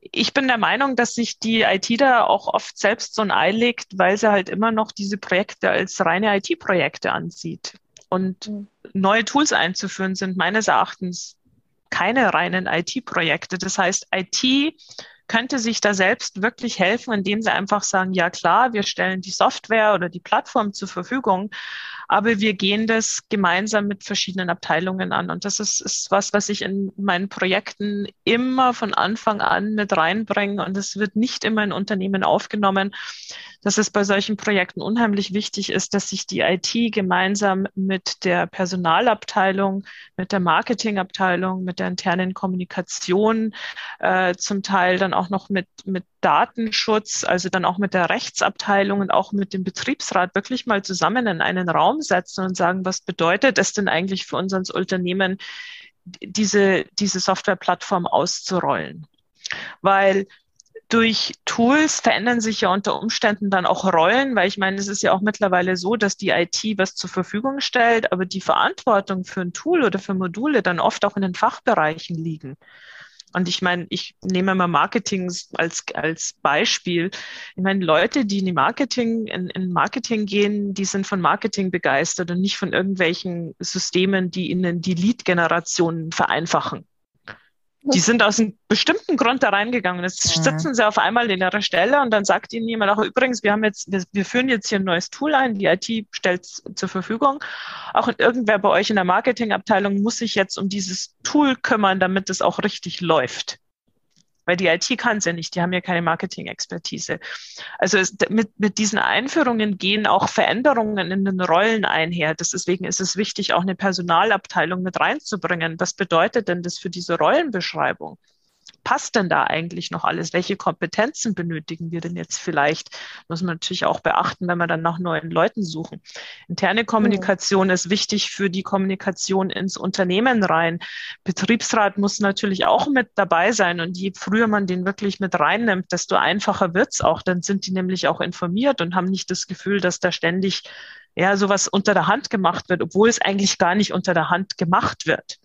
ich bin der Meinung, dass sich die IT da auch oft selbst so ein Ei legt, weil sie halt immer noch diese Projekte als reine IT-Projekte ansieht. Und mhm. neue Tools einzuführen sind meines Erachtens keine reinen IT-Projekte. Das heißt, IT könnte sich da selbst wirklich helfen, indem sie einfach sagen, ja klar, wir stellen die Software oder die Plattform zur Verfügung, aber wir gehen das gemeinsam mit verschiedenen Abteilungen an. Und das ist, ist was, was ich in meinen Projekten immer von Anfang an mit reinbringe. Und es wird nicht immer in Unternehmen aufgenommen, dass es bei solchen Projekten unheimlich wichtig ist, dass sich die IT gemeinsam mit der Personalabteilung, mit der Marketingabteilung, mit der internen Kommunikation, äh, zum Teil dann auch noch mit, mit Datenschutz, also dann auch mit der Rechtsabteilung und auch mit dem Betriebsrat wirklich mal zusammen in einen Raum setzen und sagen, was bedeutet es denn eigentlich für uns als Unternehmen, diese, diese Softwareplattform auszurollen? Weil durch Tools verändern sich ja unter Umständen dann auch Rollen, weil ich meine, es ist ja auch mittlerweile so, dass die IT was zur Verfügung stellt, aber die Verantwortung für ein Tool oder für Module dann oft auch in den Fachbereichen liegen. Und ich meine, ich nehme mal Marketing als, als Beispiel. Ich meine, Leute, die in die Marketing, in, in Marketing gehen, die sind von Marketing begeistert und nicht von irgendwelchen Systemen, die ihnen die Lead-Generation vereinfachen. Die sind aus einem bestimmten Grund da reingegangen. Jetzt sitzen sie auf einmal in ihrer Stelle und dann sagt ihnen jemand auch, übrigens, wir haben jetzt, wir, wir führen jetzt hier ein neues Tool ein, die IT stellt es zur Verfügung. Auch irgendwer bei euch in der Marketingabteilung muss sich jetzt um dieses Tool kümmern, damit es auch richtig läuft. Weil die IT kann es ja nicht, die haben ja keine Marketing-Expertise. Also es, mit, mit diesen Einführungen gehen auch Veränderungen in den Rollen einher. Deswegen ist es wichtig, auch eine Personalabteilung mit reinzubringen. Was bedeutet denn das für diese Rollenbeschreibung? Passt denn da eigentlich noch alles? Welche Kompetenzen benötigen wir denn jetzt vielleicht? Muss man natürlich auch beachten, wenn wir dann nach neuen Leuten suchen. Interne Kommunikation mhm. ist wichtig für die Kommunikation ins Unternehmen rein. Betriebsrat muss natürlich auch mit dabei sein und je früher man den wirklich mit reinnimmt, desto einfacher wird's auch. Dann sind die nämlich auch informiert und haben nicht das Gefühl, dass da ständig ja, sowas unter der Hand gemacht wird, obwohl es eigentlich gar nicht unter der Hand gemacht wird.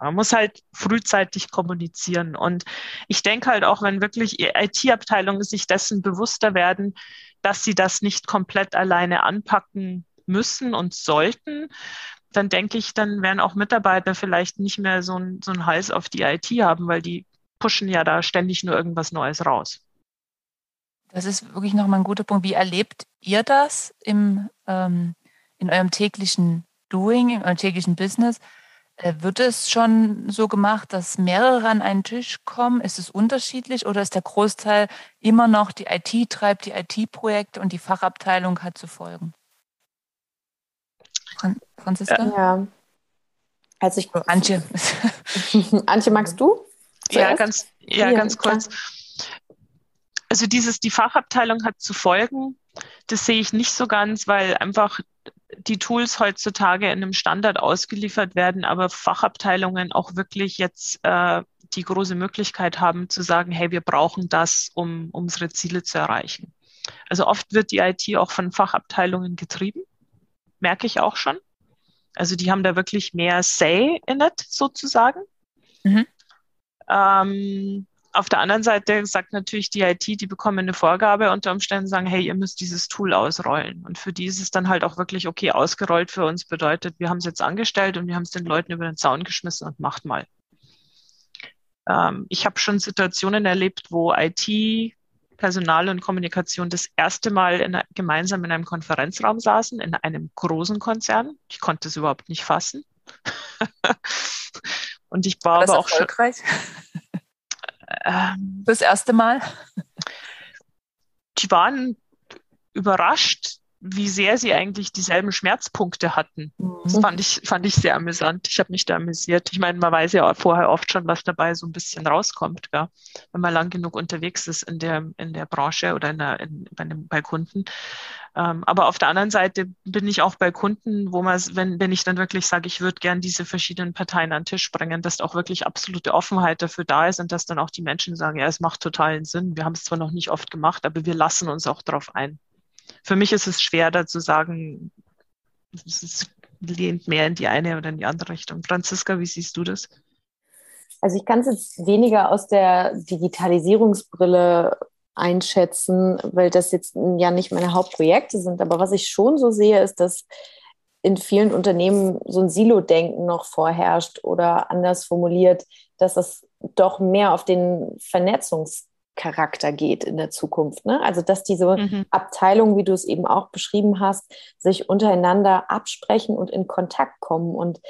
Man muss halt frühzeitig kommunizieren. Und ich denke halt auch, wenn wirklich IT-Abteilungen sich dessen bewusster werden, dass sie das nicht komplett alleine anpacken müssen und sollten, dann denke ich, dann werden auch Mitarbeiter vielleicht nicht mehr so, ein, so einen Hals auf die IT haben, weil die pushen ja da ständig nur irgendwas Neues raus. Das ist wirklich nochmal ein guter Punkt. Wie erlebt ihr das im, ähm, in eurem täglichen Doing, in eurem täglichen Business? Wird es schon so gemacht, dass mehrere an einen Tisch kommen? Ist es unterschiedlich oder ist der Großteil immer noch die IT treibt die IT-Projekte und die Fachabteilung hat zu folgen? Fran Franziska? Ja. Also ich. Oh, Antje. [LAUGHS] Antje, magst du? Zuerst? Ja, ganz, ja, ja ganz kurz. Also dieses, die Fachabteilung hat zu folgen, das sehe ich nicht so ganz, weil einfach die Tools heutzutage in einem Standard ausgeliefert werden, aber Fachabteilungen auch wirklich jetzt äh, die große Möglichkeit haben zu sagen, hey, wir brauchen das, um unsere Ziele zu erreichen. Also oft wird die IT auch von Fachabteilungen getrieben, merke ich auch schon. Also die haben da wirklich mehr Say in it sozusagen. Mhm. Ähm, auf der anderen Seite sagt natürlich die IT, die bekommen eine Vorgabe unter Umständen sagen, hey, ihr müsst dieses Tool ausrollen. Und für die ist es dann halt auch wirklich, okay, ausgerollt für uns bedeutet, wir haben es jetzt angestellt und wir haben es den Leuten über den Zaun geschmissen und macht mal. Ähm, ich habe schon Situationen erlebt, wo IT, Personal und Kommunikation das erste Mal in, gemeinsam in einem Konferenzraum saßen, in einem großen Konzern. Ich konnte es überhaupt nicht fassen. [LAUGHS] und ich war, war aber auch schon. Ähm, das erste Mal? Die waren überrascht, wie sehr sie eigentlich dieselben Schmerzpunkte hatten. Das mhm. fand ich, fand ich sehr amüsant. Ich habe mich da amüsiert. Ich meine, man weiß ja vorher oft schon, was dabei so ein bisschen rauskommt, ja? wenn man lang genug unterwegs ist in der, in der Branche oder in der, in, bei, einem, bei Kunden. Ähm, aber auf der anderen Seite bin ich auch bei Kunden, wo man, wenn, wenn ich dann wirklich sage, ich würde gern diese verschiedenen Parteien an den Tisch bringen, dass auch wirklich absolute Offenheit dafür da ist und dass dann auch die Menschen sagen, ja, es macht totalen Sinn. Wir haben es zwar noch nicht oft gemacht, aber wir lassen uns auch darauf ein für mich ist es schwer, da zu sagen, es lehnt mehr in die eine oder in die andere Richtung. Franziska, wie siehst du das? Also ich kann es jetzt weniger aus der Digitalisierungsbrille einschätzen, weil das jetzt ja nicht meine Hauptprojekte sind. Aber was ich schon so sehe, ist, dass in vielen Unternehmen so ein Silo-Denken noch vorherrscht oder anders formuliert, dass es doch mehr auf den Vernetzungs Charakter geht in der Zukunft. Ne? Also dass diese mhm. Abteilungen, wie du es eben auch beschrieben hast, sich untereinander absprechen und in Kontakt kommen und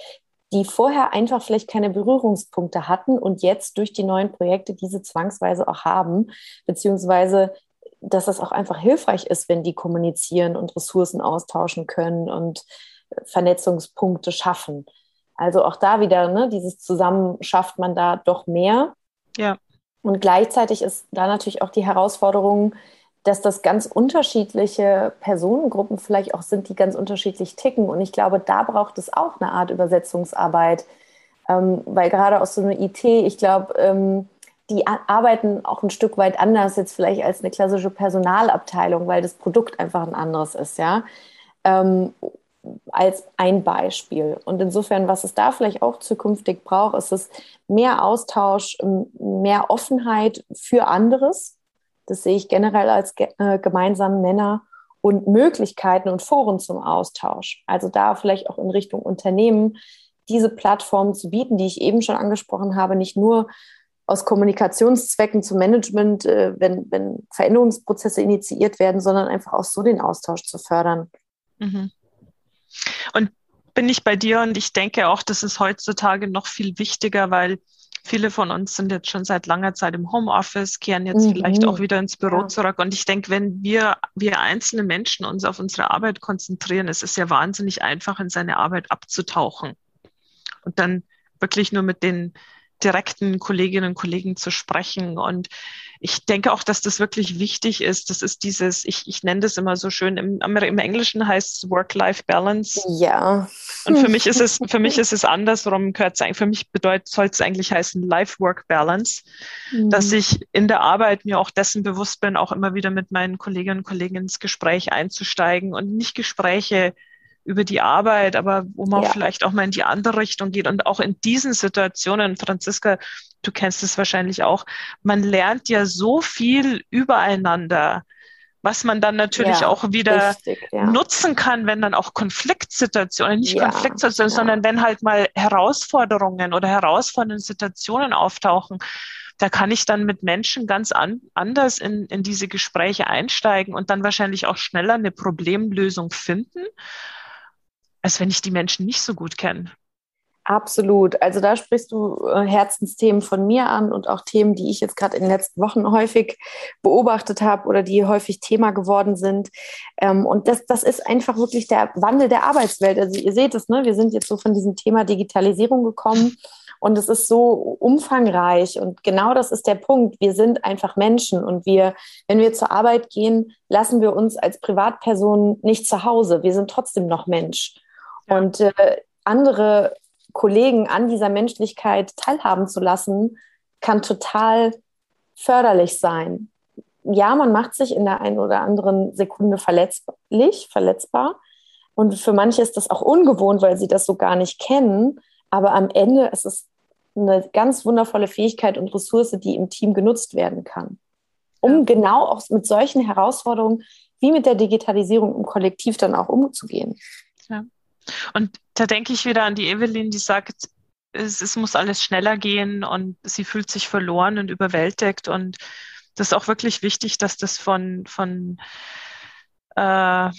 die vorher einfach vielleicht keine Berührungspunkte hatten und jetzt durch die neuen Projekte diese zwangsweise auch haben, beziehungsweise dass das auch einfach hilfreich ist, wenn die kommunizieren und Ressourcen austauschen können und Vernetzungspunkte schaffen. Also auch da wieder, ne, dieses Zusammen schafft man da doch mehr. Ja. Und gleichzeitig ist da natürlich auch die Herausforderung, dass das ganz unterschiedliche Personengruppen vielleicht auch sind, die ganz unterschiedlich ticken. Und ich glaube, da braucht es auch eine Art Übersetzungsarbeit, ähm, weil gerade aus so einer IT, ich glaube, ähm, die arbeiten auch ein Stück weit anders jetzt vielleicht als eine klassische Personalabteilung, weil das Produkt einfach ein anderes ist, ja. Ähm, als ein Beispiel. Und insofern, was es da vielleicht auch zukünftig braucht, ist es mehr Austausch, mehr Offenheit für anderes. Das sehe ich generell als äh, gemeinsamen Nenner und Möglichkeiten und Foren zum Austausch. Also da vielleicht auch in Richtung Unternehmen, diese Plattform zu bieten, die ich eben schon angesprochen habe, nicht nur aus Kommunikationszwecken zum Management, äh, wenn, wenn Veränderungsprozesse initiiert werden, sondern einfach auch so den Austausch zu fördern. Mhm. Und bin ich bei dir und ich denke auch, das ist heutzutage noch viel wichtiger, weil viele von uns sind jetzt schon seit langer Zeit im Homeoffice, kehren jetzt mhm. vielleicht auch wieder ins Büro ja. zurück. Und ich denke, wenn wir, wir einzelne Menschen uns auf unsere Arbeit konzentrieren, es ist ja wahnsinnig einfach, in seine Arbeit abzutauchen. Und dann wirklich nur mit den direkten Kolleginnen und Kollegen zu sprechen. Und ich denke auch, dass das wirklich wichtig ist. Das ist dieses, ich, ich nenne das immer so schön, im, im Englischen heißt es Work-Life-Balance. Ja. Und für mich ist es, für mich ist es andersrum, gehört es für mich bedeutet, soll es eigentlich heißen Life-Work-Balance, mhm. dass ich in der Arbeit mir auch dessen bewusst bin, auch immer wieder mit meinen Kolleginnen und Kollegen ins Gespräch einzusteigen und nicht Gespräche über die Arbeit, aber wo man ja. vielleicht auch mal in die andere Richtung geht. Und auch in diesen Situationen, Franziska, du kennst es wahrscheinlich auch, man lernt ja so viel übereinander, was man dann natürlich ja, auch wieder richtig, ja. nutzen kann, wenn dann auch Konfliktsituationen, nicht Konfliktsituationen, sondern wenn halt mal Herausforderungen oder herausfordernde Situationen auftauchen, da kann ich dann mit Menschen ganz an, anders in, in diese Gespräche einsteigen und dann wahrscheinlich auch schneller eine Problemlösung finden als wenn ich die Menschen nicht so gut kenne. Absolut. Also da sprichst du äh, Herzensthemen von mir an und auch Themen, die ich jetzt gerade in den letzten Wochen häufig beobachtet habe oder die häufig Thema geworden sind. Ähm, und das, das ist einfach wirklich der Wandel der Arbeitswelt. Also ihr seht es, ne? wir sind jetzt so von diesem Thema Digitalisierung gekommen und es ist so umfangreich. Und genau das ist der Punkt. Wir sind einfach Menschen und wir, wenn wir zur Arbeit gehen, lassen wir uns als Privatperson nicht zu Hause. Wir sind trotzdem noch Mensch. Und äh, andere Kollegen an dieser Menschlichkeit teilhaben zu lassen, kann total förderlich sein. Ja, man macht sich in der einen oder anderen Sekunde verletzlich, verletzbar. Und für manche ist das auch ungewohnt, weil sie das so gar nicht kennen. Aber am Ende ist es eine ganz wundervolle Fähigkeit und Ressource, die im Team genutzt werden kann, um genau auch mit solchen Herausforderungen wie mit der Digitalisierung im Kollektiv dann auch umzugehen. Ja. Und da denke ich wieder an die Evelyn, die sagt, es, es, muss alles schneller gehen und sie fühlt sich verloren und überwältigt. Und das ist auch wirklich wichtig, dass das von, von, äh,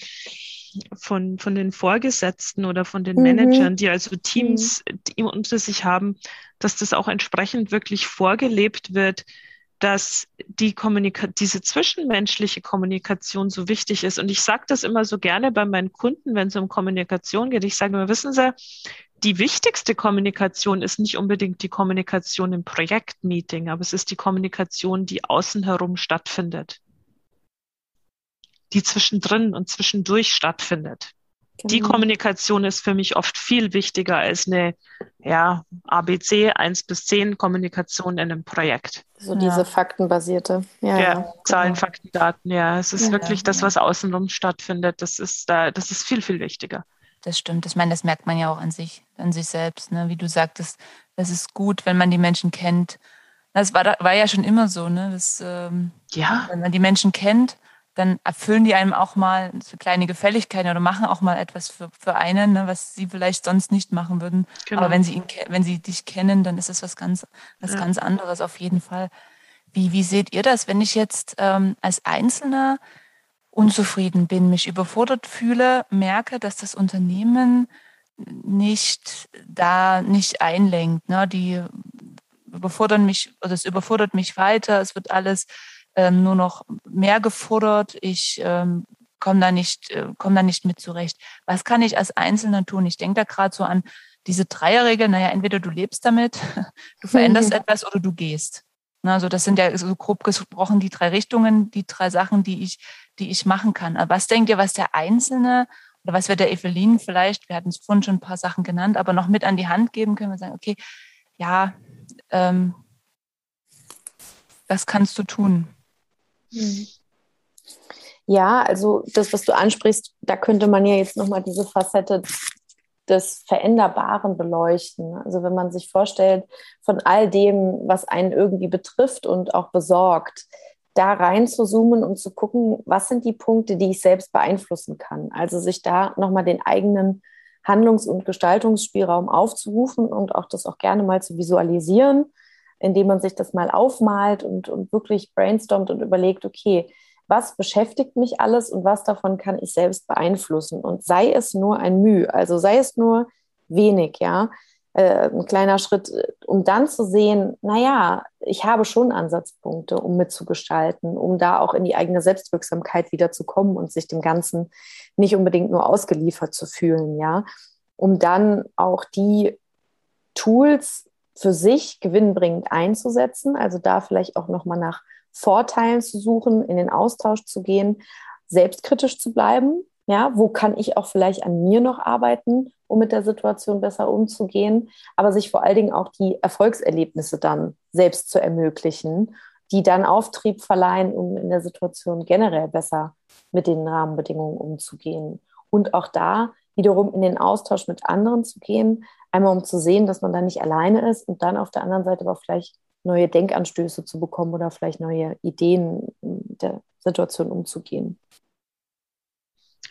von, von den Vorgesetzten oder von den mhm. Managern, die also Teams mhm. die unter sich haben, dass das auch entsprechend wirklich vorgelebt wird, dass die Kommunika diese zwischenmenschliche Kommunikation so wichtig ist. Und ich sage das immer so gerne bei meinen Kunden, wenn es um Kommunikation geht. Ich sage immer, wissen Sie, die wichtigste Kommunikation ist nicht unbedingt die Kommunikation im Projektmeeting, aber es ist die Kommunikation, die außen herum stattfindet, die zwischendrin und zwischendurch stattfindet. Die genau. Kommunikation ist für mich oft viel wichtiger als eine ja, ABC 1 bis 10 Kommunikation in einem Projekt. So diese ja. faktenbasierte. Ja, ja, ja Zahlen, genau. Fakten, Daten, ja. Es ist wirklich das, was außenrum stattfindet. Das ist da, das ist viel, viel wichtiger. Das stimmt. Ich meine, das merkt man ja auch an sich, an sich selbst. Ne? Wie du sagtest, das ist gut, wenn man die Menschen kennt. Das war, war ja schon immer so, ne? Das, ähm, ja. Wenn man die Menschen kennt, dann erfüllen die einem auch mal so kleine Gefälligkeiten oder machen auch mal etwas für, für einen, ne, was sie vielleicht sonst nicht machen würden. Genau. Aber wenn sie ihn, wenn sie dich kennen, dann ist es was ganz, was ja. ganz anderes auf jeden Fall. Wie, wie seht ihr das, wenn ich jetzt ähm, als Einzelner unzufrieden bin, mich überfordert fühle, merke, dass das Unternehmen nicht da nicht einlenkt. Ne? Die überfordern mich oder es überfordert mich weiter, es wird alles ähm, nur noch mehr gefordert. Ich ähm, komme da nicht, äh, komme da nicht mit zurecht. Was kann ich als Einzelner tun? Ich denke da gerade so an diese Dreierregel. Naja, entweder du lebst damit, [LAUGHS] du veränderst mhm. etwas oder du gehst. Also das sind ja so grob gesprochen die drei Richtungen, die drei Sachen, die ich, die ich machen kann. Aber was denkt ihr, was der Einzelne oder was wir der Evelyn vielleicht, wir hatten es vorhin schon ein paar Sachen genannt, aber noch mit an die Hand geben können wir sagen, okay, ja, ähm, was kannst du tun? Ja, also das, was du ansprichst, da könnte man ja jetzt nochmal diese Facette des Veränderbaren beleuchten. Also wenn man sich vorstellt, von all dem, was einen irgendwie betrifft und auch besorgt, da rein zu zoomen und zu gucken, was sind die Punkte, die ich selbst beeinflussen kann. Also sich da nochmal den eigenen Handlungs- und Gestaltungsspielraum aufzurufen und auch das auch gerne mal zu visualisieren, indem man sich das mal aufmalt und, und wirklich brainstormt und überlegt, okay, was beschäftigt mich alles und was davon kann ich selbst beeinflussen? Und sei es nur ein Mühe, also sei es nur wenig, ja, äh, ein kleiner Schritt, um dann zu sehen, naja, ich habe schon Ansatzpunkte, um mitzugestalten, um da auch in die eigene Selbstwirksamkeit wieder zu kommen und sich dem Ganzen nicht unbedingt nur ausgeliefert zu fühlen, ja, um dann auch die Tools für sich gewinnbringend einzusetzen, also da vielleicht auch nochmal nach Vorteilen zu suchen, in den Austausch zu gehen, selbstkritisch zu bleiben. Ja, wo kann ich auch vielleicht an mir noch arbeiten, um mit der Situation besser umzugehen, aber sich vor allen Dingen auch die Erfolgserlebnisse dann selbst zu ermöglichen, die dann Auftrieb verleihen, um in der Situation generell besser mit den Rahmenbedingungen umzugehen. Und auch da wiederum in den Austausch mit anderen zu gehen, einmal um zu sehen, dass man da nicht alleine ist und dann auf der anderen Seite aber vielleicht neue Denkanstöße zu bekommen oder vielleicht neue Ideen der Situation umzugehen.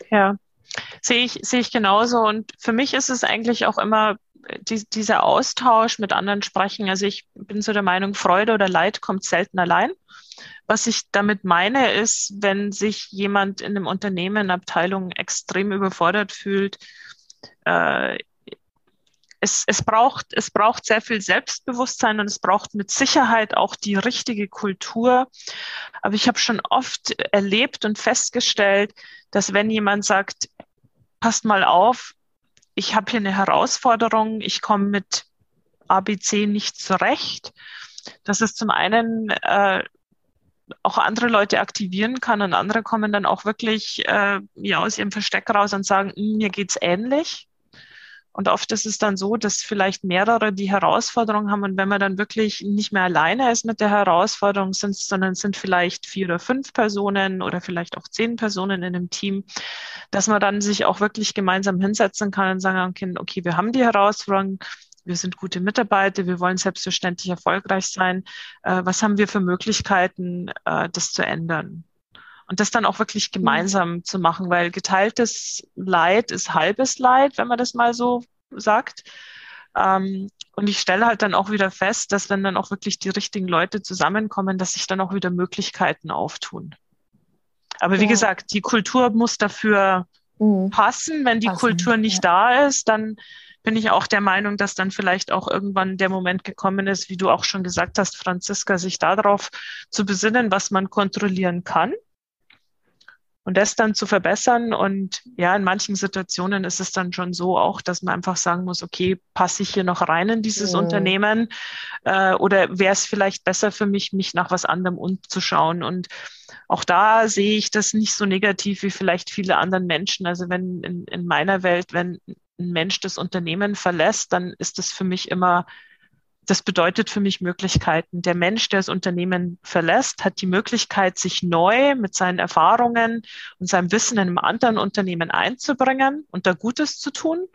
Ja, sehe ich, sehe ich genauso. Und für mich ist es eigentlich auch immer die, dieser Austausch mit anderen sprechen. Also ich bin so der Meinung, Freude oder Leid kommt selten allein. Was ich damit meine, ist, wenn sich jemand in einem Unternehmen, in Abteilung extrem überfordert fühlt, äh, es, es, braucht, es braucht sehr viel Selbstbewusstsein und es braucht mit Sicherheit auch die richtige Kultur. Aber ich habe schon oft erlebt und festgestellt, dass wenn jemand sagt, passt mal auf, ich habe hier eine Herausforderung, ich komme mit ABC nicht zurecht, dass es zum einen äh, auch andere Leute aktivieren kann und andere kommen dann auch wirklich äh, ja, aus ihrem Versteck raus und sagen, hm, mir geht's ähnlich. Und oft ist es dann so, dass vielleicht mehrere die Herausforderung haben und wenn man dann wirklich nicht mehr alleine ist mit der Herausforderung, sind, sondern sind vielleicht vier oder fünf Personen oder vielleicht auch zehn Personen in einem Team, dass man dann sich auch wirklich gemeinsam hinsetzen kann und sagen kann, okay, wir haben die Herausforderung, wir sind gute Mitarbeiter, wir wollen selbstverständlich erfolgreich sein. Äh, was haben wir für Möglichkeiten, äh, das zu ändern? Und das dann auch wirklich gemeinsam mhm. zu machen, weil geteiltes Leid ist halbes Leid, wenn man das mal so sagt. Ähm, und ich stelle halt dann auch wieder fest, dass wenn dann auch wirklich die richtigen Leute zusammenkommen, dass sich dann auch wieder Möglichkeiten auftun. Aber ja. wie gesagt, die Kultur muss dafür mhm. passen. Wenn die passen, Kultur nicht ja. da ist, dann bin ich auch der Meinung, dass dann vielleicht auch irgendwann der Moment gekommen ist, wie du auch schon gesagt hast, Franziska, sich darauf zu besinnen, was man kontrollieren kann und das dann zu verbessern. Und ja, in manchen Situationen ist es dann schon so auch, dass man einfach sagen muss, okay, passe ich hier noch rein in dieses mhm. Unternehmen? Äh, oder wäre es vielleicht besser für mich, mich nach was anderem umzuschauen? Und auch da sehe ich das nicht so negativ wie vielleicht viele anderen Menschen. Also wenn in, in meiner Welt, wenn ein Mensch das Unternehmen verlässt, dann ist das für mich immer das bedeutet für mich Möglichkeiten. Der Mensch, der das Unternehmen verlässt, hat die Möglichkeit, sich neu mit seinen Erfahrungen und seinem Wissen in einem anderen Unternehmen einzubringen und da Gutes zu tun.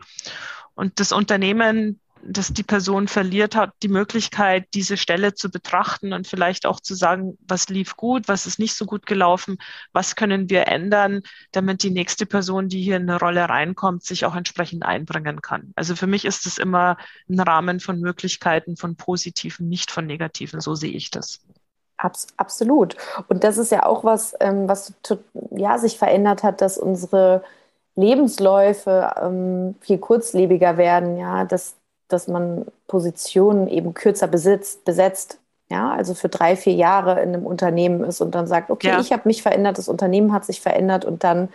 Und das Unternehmen dass die Person verliert hat, die Möglichkeit, diese Stelle zu betrachten und vielleicht auch zu sagen, was lief gut, was ist nicht so gut gelaufen, was können wir ändern, damit die nächste Person, die hier in eine Rolle reinkommt, sich auch entsprechend einbringen kann. Also für mich ist es immer ein Rahmen von Möglichkeiten, von positiven, nicht von negativen. So sehe ich das. Abs absolut. Und das ist ja auch was, ähm, was ja, sich verändert hat, dass unsere Lebensläufe ähm, viel kurzlebiger werden, ja, dass dass man Positionen eben kürzer besitzt, besetzt. Ja, also für drei, vier Jahre in einem Unternehmen ist und dann sagt, okay, ja. ich habe mich verändert, das Unternehmen hat sich verändert und dann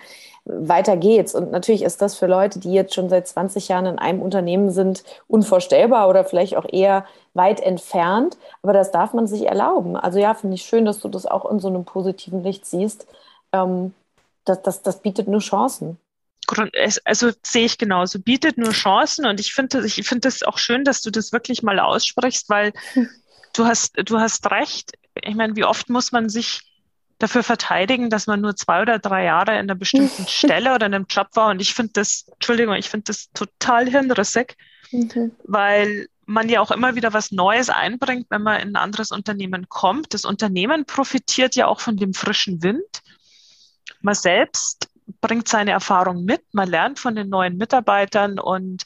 weiter geht's. Und natürlich ist das für Leute, die jetzt schon seit 20 Jahren in einem Unternehmen sind, unvorstellbar oder vielleicht auch eher weit entfernt. Aber das darf man sich erlauben. Also ja, finde ich schön, dass du das auch in so einem positiven Licht siehst. Ähm, das, das, das bietet nur Chancen also sehe ich genauso, bietet nur Chancen und ich finde ich finde es auch schön, dass du das wirklich mal aussprichst, weil hm. du hast du hast recht. Ich meine, wie oft muss man sich dafür verteidigen, dass man nur zwei oder drei Jahre in einer bestimmten [LAUGHS] Stelle oder in einem Job war und ich finde das, Entschuldigung, ich finde das total hirnrissig, mhm. weil man ja auch immer wieder was Neues einbringt, wenn man in ein anderes Unternehmen kommt. Das Unternehmen profitiert ja auch von dem frischen Wind. Man selbst bringt seine Erfahrung mit, man lernt von den neuen Mitarbeitern und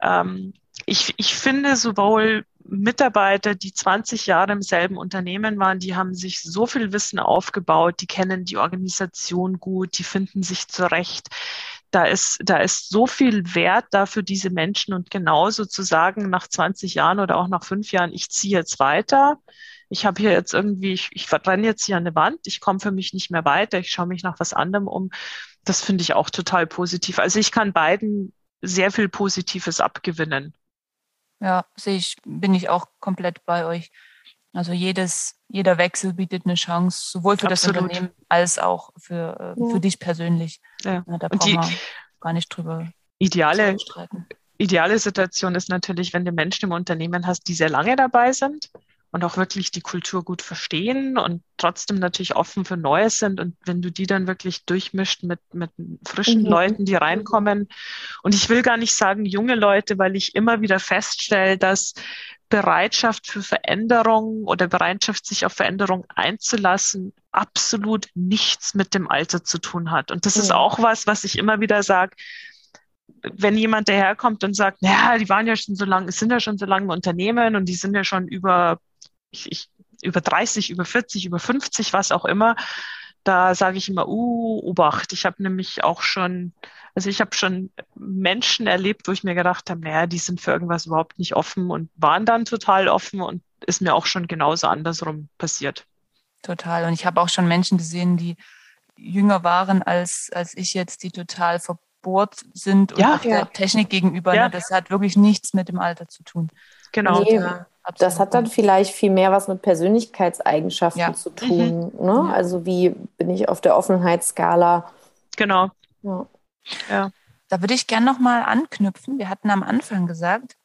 ähm, ich, ich finde sowohl Mitarbeiter, die 20 Jahre im selben Unternehmen waren, die haben sich so viel Wissen aufgebaut, die kennen die Organisation gut, die finden sich zurecht. Da ist, da ist so viel Wert da für diese Menschen und genauso zu sagen, nach 20 Jahren oder auch nach fünf Jahren, ich ziehe jetzt weiter. Ich habe hier jetzt irgendwie, ich, ich verbrenne jetzt hier eine Wand, ich komme für mich nicht mehr weiter, ich schaue mich nach was anderem um. Das finde ich auch total positiv. Also ich kann beiden sehr viel Positives abgewinnen. Ja, sehe ich, bin ich auch komplett bei euch. Also jedes, jeder Wechsel bietet eine Chance, sowohl für Absolut. das Unternehmen als auch für, äh, ja. für dich persönlich. Ja. ja da brauchen wir gar nicht drüber ideale, ideale Situation ist natürlich, wenn du Menschen im Unternehmen hast, die sehr lange dabei sind und auch wirklich die Kultur gut verstehen und trotzdem natürlich offen für Neues sind. Und wenn du die dann wirklich durchmischt mit, mit frischen mhm. Leuten, die reinkommen. Und ich will gar nicht sagen junge Leute, weil ich immer wieder feststelle, dass Bereitschaft für Veränderung oder Bereitschaft, sich auf Veränderung einzulassen, absolut nichts mit dem Alter zu tun hat. Und das mhm. ist auch was, was ich immer wieder sage wenn jemand daherkommt und sagt, ja, die waren ja schon so lange, sind ja schon so lange im Unternehmen und die sind ja schon über ich, ich, über 30, über 40, über 50, was auch immer, da sage ich immer, uh, Obacht. Ich habe nämlich auch schon, also ich habe schon Menschen erlebt, wo ich mir gedacht habe, naja, die sind für irgendwas überhaupt nicht offen und waren dann total offen und ist mir auch schon genauso andersrum passiert. Total. Und ich habe auch schon Menschen gesehen, die jünger waren als, als ich jetzt, die total verbohrt sind und ja, ja. der Technik gegenüber. Ja. Ne? Das hat wirklich nichts mit dem Alter zu tun. Genau. Nee, Absolut. Das hat dann vielleicht viel mehr was mit Persönlichkeitseigenschaften ja. zu tun. Mhm. Ne? Also wie bin ich auf der Offenheitsskala? Genau. Ja. ja. Da würde ich gerne nochmal anknüpfen. Wir hatten am Anfang gesagt,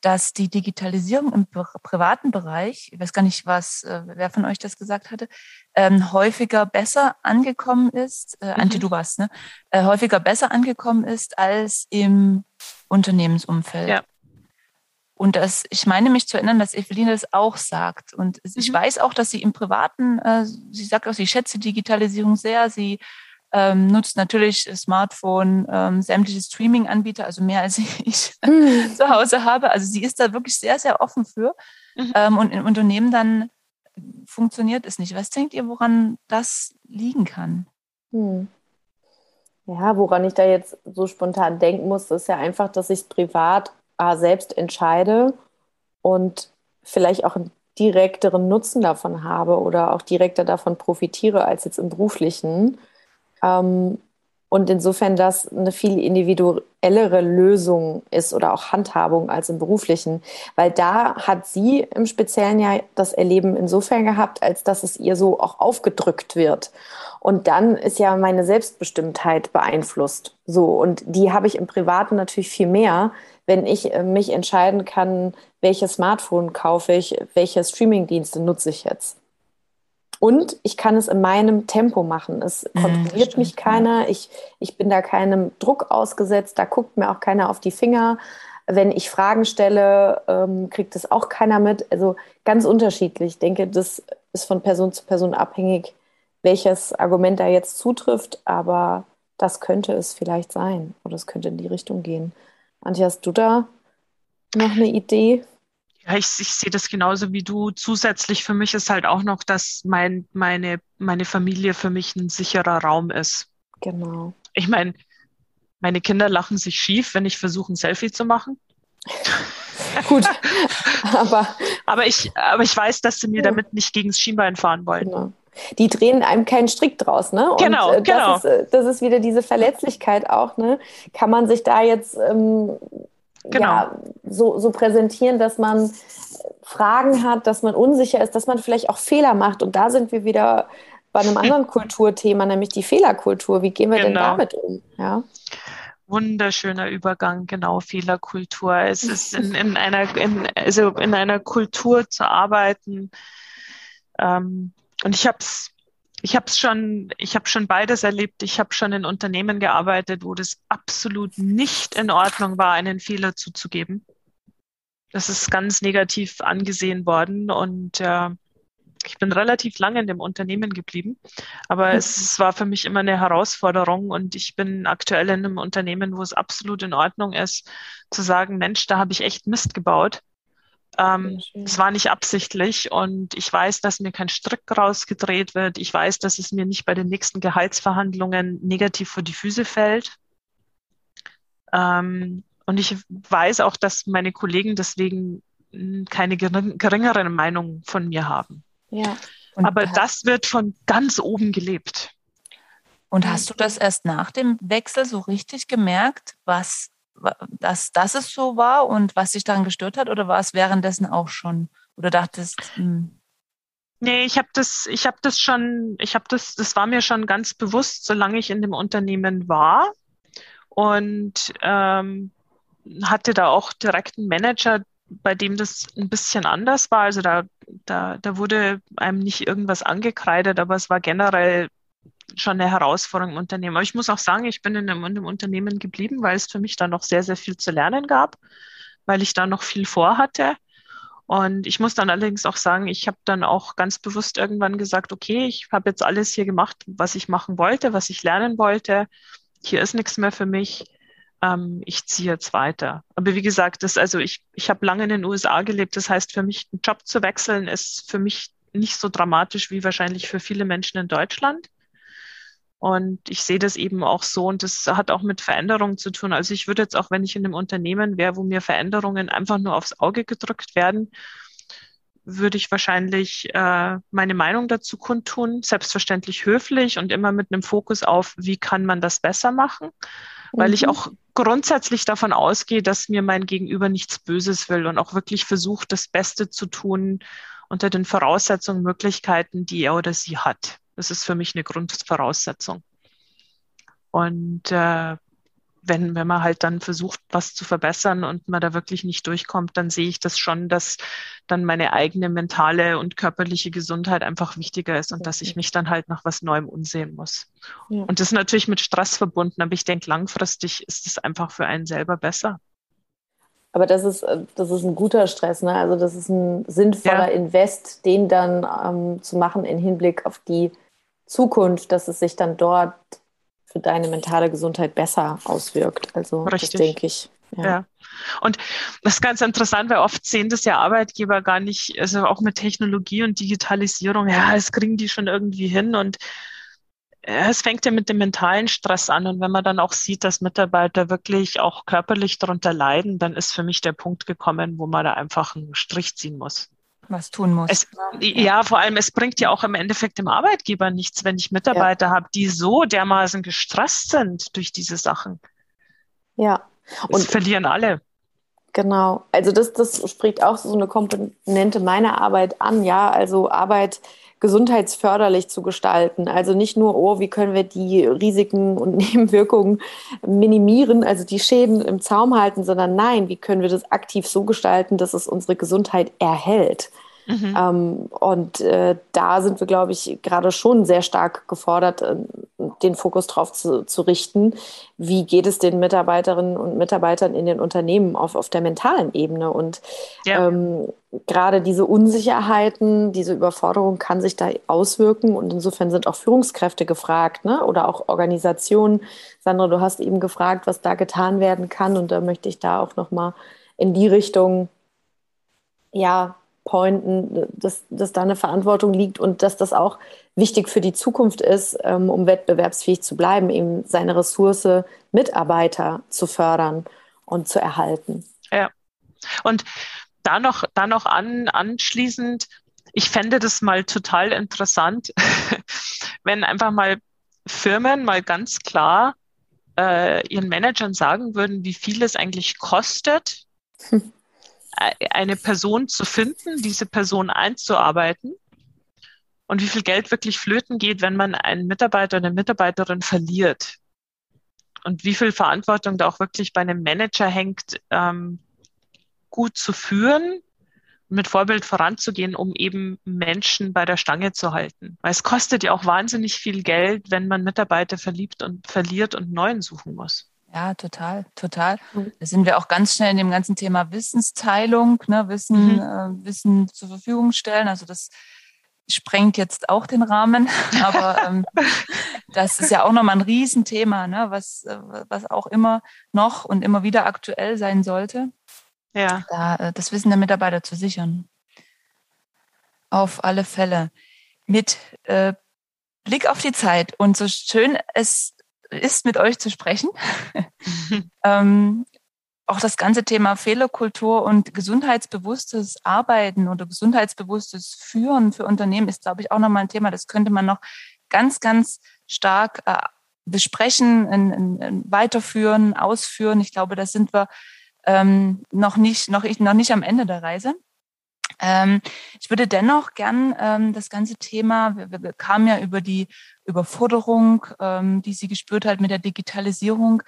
dass die Digitalisierung im privaten Bereich, ich weiß gar nicht, was, äh, wer von euch das gesagt hatte, ähm, häufiger besser angekommen ist, äh, mhm. Antje, du warst, ne? Äh, häufiger besser angekommen ist als im Unternehmensumfeld. Ja. Und das, ich meine mich zu erinnern, dass Eveline das auch sagt. Und mhm. ich weiß auch, dass sie im Privaten, äh, sie sagt auch, sie schätze Digitalisierung sehr. Sie ähm, nutzt natürlich Smartphone, ähm, sämtliche Streaming-Anbieter, also mehr als [LAUGHS] ich mhm. zu Hause habe. Also sie ist da wirklich sehr, sehr offen für. Mhm. Ähm, und im Unternehmen dann funktioniert es nicht. Was denkt ihr, woran das liegen kann? Hm. Ja, woran ich da jetzt so spontan denken muss, ist ja einfach, dass ich es privat A, selbst entscheide und vielleicht auch einen direkteren Nutzen davon habe oder auch direkter davon profitiere als jetzt im beruflichen. Ähm, und insofern das eine viel individuellere Lösung ist oder auch Handhabung als im beruflichen. Weil da hat sie im Speziellen ja das Erleben insofern gehabt, als dass es ihr so auch aufgedrückt wird. Und dann ist ja meine Selbstbestimmtheit beeinflusst. So, und die habe ich im Privaten natürlich viel mehr, wenn ich äh, mich entscheiden kann, welches Smartphone kaufe ich, welche Streamingdienste nutze ich jetzt. Und ich kann es in meinem Tempo machen. Es kontrolliert mich keiner. Ich, ich bin da keinem Druck ausgesetzt. Da guckt mir auch keiner auf die Finger. Wenn ich Fragen stelle, ähm, kriegt es auch keiner mit. Also ganz unterschiedlich. Ich denke, das ist von Person zu Person abhängig, welches Argument da jetzt zutrifft. Aber das könnte es vielleicht sein oder es könnte in die Richtung gehen. Antje, hast du da noch eine Idee? Ja, ich, ich sehe das genauso wie du. Zusätzlich für mich ist halt auch noch, dass mein, meine, meine Familie für mich ein sicherer Raum ist. Genau. Ich meine, meine Kinder lachen sich schief, wenn ich versuche, ein Selfie zu machen. [LAUGHS] [LAUGHS] Gut, aber, aber, ich, aber ich weiß, dass sie mir ja. damit nicht gegen das Schienbein fahren wollen. Genau. Die drehen einem keinen Strick draus, ne? Und genau, äh, das genau. Ist, äh, das ist wieder diese Verletzlichkeit auch, ne? Kann man sich da jetzt ähm, genau. ja, so, so präsentieren, dass man Fragen hat, dass man unsicher ist, dass man vielleicht auch Fehler macht. Und da sind wir wieder bei einem [LAUGHS] anderen Kulturthema, nämlich die Fehlerkultur. Wie gehen wir genau. denn damit um? Ja? Wunderschöner Übergang, genau, Fehlerkultur. Es ist in, in [LAUGHS] einer, in, also in einer Kultur zu arbeiten. Ähm, und ich habe es ich habe schon, ich habe schon beides erlebt. Ich habe schon in Unternehmen gearbeitet, wo das absolut nicht in Ordnung war, einen Fehler zuzugeben. Das ist ganz negativ angesehen worden und äh, ich bin relativ lange in dem Unternehmen geblieben, aber es, es war für mich immer eine Herausforderung und ich bin aktuell in einem Unternehmen, wo es absolut in Ordnung ist, zu sagen, Mensch, da habe ich echt Mist gebaut. Ähm, es war nicht absichtlich und ich weiß, dass mir kein Strick rausgedreht wird. Ich weiß, dass es mir nicht bei den nächsten Gehaltsverhandlungen negativ vor die Füße fällt. Ähm, und ich weiß auch, dass meine Kollegen deswegen keine geringere Meinung von mir haben. Ja. Aber das wird von ganz oben gelebt. Und hast du das erst nach dem Wechsel so richtig gemerkt, was, dass, dass es so war und was dich daran gestört hat? Oder war es währenddessen auch schon? Oder dachtest, hm. Nee, ich habe das, ich habe das schon, ich habe das, das war mir schon ganz bewusst, solange ich in dem Unternehmen war und ähm, hatte da auch direkt einen Manager, bei dem das ein bisschen anders war. Also da, da, da wurde einem nicht irgendwas angekreidet, aber es war generell schon eine Herausforderung im Unternehmen. Aber ich muss auch sagen, ich bin in einem, in einem Unternehmen geblieben, weil es für mich da noch sehr, sehr viel zu lernen gab, weil ich da noch viel vorhatte. Und ich muss dann allerdings auch sagen, ich habe dann auch ganz bewusst irgendwann gesagt, okay, ich habe jetzt alles hier gemacht, was ich machen wollte, was ich lernen wollte. Hier ist nichts mehr für mich ähm, ich ziehe jetzt weiter. Aber wie gesagt, das, also ich, ich habe lange in den USA gelebt. Das heißt, für mich einen Job zu wechseln, ist für mich nicht so dramatisch wie wahrscheinlich für viele Menschen in Deutschland. Und ich sehe das eben auch so und das hat auch mit Veränderungen zu tun. Also ich würde jetzt auch, wenn ich in einem Unternehmen wäre, wo mir Veränderungen einfach nur aufs Auge gedrückt werden, würde ich wahrscheinlich äh, meine Meinung dazu kundtun, selbstverständlich höflich und immer mit einem Fokus auf, wie kann man das besser machen, weil mhm. ich auch grundsätzlich davon ausgehe, dass mir mein Gegenüber nichts Böses will und auch wirklich versucht, das Beste zu tun unter den Voraussetzungen, Möglichkeiten, die er oder sie hat. Das ist für mich eine Grundvoraussetzung. Und äh, wenn, wenn man halt dann versucht, was zu verbessern und man da wirklich nicht durchkommt, dann sehe ich das schon, dass dann meine eigene mentale und körperliche Gesundheit einfach wichtiger ist und dass ich mich dann halt nach was Neuem umsehen muss. Ja. Und das ist natürlich mit Stress verbunden, aber ich denke, langfristig ist es einfach für einen selber besser. Aber das ist, äh, das ist ein guter Stress, ne? Also das ist ein sinnvoller ja. Invest, den dann ähm, zu machen im Hinblick auf die Zukunft, dass es sich dann dort für deine mentale Gesundheit besser auswirkt. Also Richtig. das denke ich. Ja. ja. Und das ist ganz interessant, weil oft sehen das ja Arbeitgeber gar nicht, also auch mit Technologie und Digitalisierung, ja, es kriegen die schon irgendwie hin und es fängt ja mit dem mentalen Stress an und wenn man dann auch sieht, dass Mitarbeiter wirklich auch körperlich darunter leiden, dann ist für mich der Punkt gekommen, wo man da einfach einen Strich ziehen muss was tun muss. Es, ja, vor allem, es bringt ja auch im Endeffekt dem Arbeitgeber nichts, wenn ich Mitarbeiter ja. habe, die so dermaßen gestresst sind durch diese Sachen. Ja. Und das verlieren alle. Genau. Also das, das spricht auch so eine Komponente meiner Arbeit an, ja. Also Arbeit gesundheitsförderlich zu gestalten. Also nicht nur, oh, wie können wir die Risiken und [LAUGHS] Nebenwirkungen minimieren, also die Schäden im Zaum halten, sondern nein, wie können wir das aktiv so gestalten, dass es unsere Gesundheit erhält. Mhm. Ähm, und äh, da sind wir, glaube ich, gerade schon sehr stark gefordert, äh, den Fokus drauf zu, zu, richten. Wie geht es den Mitarbeiterinnen und Mitarbeitern in den Unternehmen auf, auf der mentalen Ebene? Und ja. ähm, gerade diese Unsicherheiten, diese Überforderung kann sich da auswirken. Und insofern sind auch Führungskräfte gefragt ne? oder auch Organisationen. Sandra, du hast eben gefragt, was da getan werden kann. Und da möchte ich da auch nochmal in die Richtung ja, pointen, dass, dass da eine Verantwortung liegt und dass das auch wichtig für die Zukunft ist, ähm, um wettbewerbsfähig zu bleiben, eben seine Ressource Mitarbeiter zu fördern und zu erhalten. Ja. Und da noch, da noch an, anschließend, ich fände das mal total interessant, [LAUGHS] wenn einfach mal Firmen mal ganz klar äh, ihren Managern sagen würden, wie viel es eigentlich kostet, hm [LAUGHS] eine Person zu finden, diese Person einzuarbeiten und wie viel Geld wirklich flöten geht, wenn man einen Mitarbeiter oder eine Mitarbeiterin verliert. Und wie viel Verantwortung da auch wirklich bei einem Manager hängt, ähm, gut zu führen, mit Vorbild voranzugehen, um eben Menschen bei der Stange zu halten. Weil es kostet ja auch wahnsinnig viel Geld, wenn man Mitarbeiter verliebt und verliert und neuen suchen muss. Ja, total, total. Mhm. Da sind wir auch ganz schnell in dem ganzen Thema Wissensteilung, ne, Wissen, mhm. äh, Wissen zur Verfügung stellen. Also das sprengt jetzt auch den Rahmen, [LAUGHS] aber ähm, das ist ja auch nochmal ein Riesenthema, ne, was, äh, was auch immer noch und immer wieder aktuell sein sollte. Ja. Da, äh, das Wissen der Mitarbeiter zu sichern. Auf alle Fälle. Mit äh, Blick auf die Zeit und so schön es ist, mit euch zu sprechen, [LAUGHS] [LAUGHS] ähm, auch das ganze Thema Fehlerkultur und gesundheitsbewusstes Arbeiten oder gesundheitsbewusstes Führen für Unternehmen ist, glaube ich, auch nochmal ein Thema. Das könnte man noch ganz, ganz stark äh, besprechen, in, in, in weiterführen, ausführen. Ich glaube, da sind wir ähm, noch nicht, noch, noch nicht am Ende der Reise. Ähm, ich würde dennoch gern ähm, das ganze Thema, wir, wir kamen ja über die Überforderung, ähm, die sie gespürt hat mit der Digitalisierung,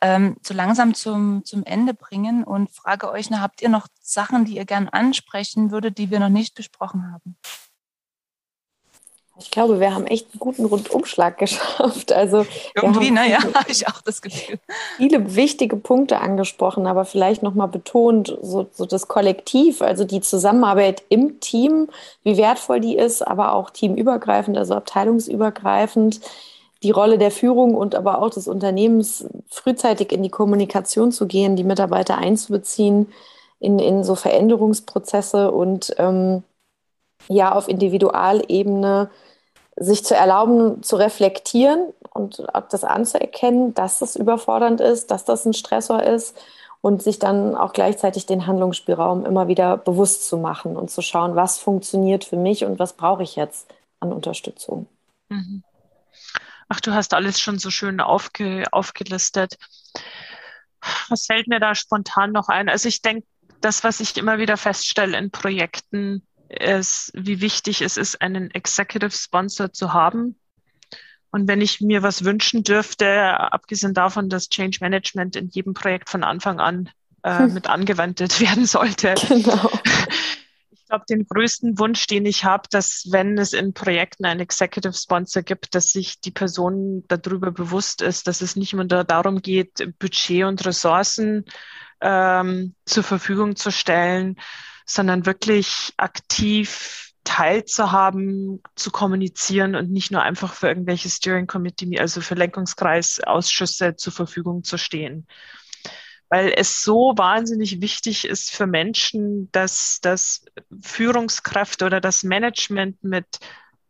ähm, so langsam zum, zum Ende bringen und frage euch, na, habt ihr noch Sachen, die ihr gern ansprechen würdet, die wir noch nicht besprochen haben? Ich glaube, wir haben echt einen guten Rundumschlag [LAUGHS] geschafft. Also irgendwie, naja, [LAUGHS] habe ich auch das Gefühl. Viele wichtige Punkte angesprochen, aber vielleicht nochmal betont, so, so das Kollektiv, also die Zusammenarbeit im Team, wie wertvoll die ist, aber auch teamübergreifend, also abteilungsübergreifend die Rolle der Führung und aber auch des Unternehmens frühzeitig in die Kommunikation zu gehen, die Mitarbeiter einzubeziehen in, in so Veränderungsprozesse und ähm, ja auf Individualebene sich zu erlauben, zu reflektieren und das anzuerkennen, dass das überfordernd ist, dass das ein Stressor ist und sich dann auch gleichzeitig den Handlungsspielraum immer wieder bewusst zu machen und zu schauen, was funktioniert für mich und was brauche ich jetzt an Unterstützung. Mhm. Ach, du hast alles schon so schön aufge, aufgelistet. Was fällt mir da spontan noch ein? Also ich denke, das, was ich immer wieder feststelle in Projekten, ist, wie wichtig es ist, einen Executive Sponsor zu haben. Und wenn ich mir was wünschen dürfte, abgesehen davon, dass Change Management in jedem Projekt von Anfang an äh, hm. mit angewendet [LAUGHS] werden sollte, genau. [LAUGHS] Ich glaube, den größten Wunsch, den ich habe, dass wenn es in Projekten einen Executive Sponsor gibt, dass sich die Person darüber bewusst ist, dass es nicht nur darum geht, Budget und Ressourcen ähm, zur Verfügung zu stellen, sondern wirklich aktiv teilzuhaben, zu kommunizieren und nicht nur einfach für irgendwelche Steering Committee, also für Lenkungskreisausschüsse zur Verfügung zu stehen weil es so wahnsinnig wichtig ist für Menschen, dass das Führungskräfte oder das Management mit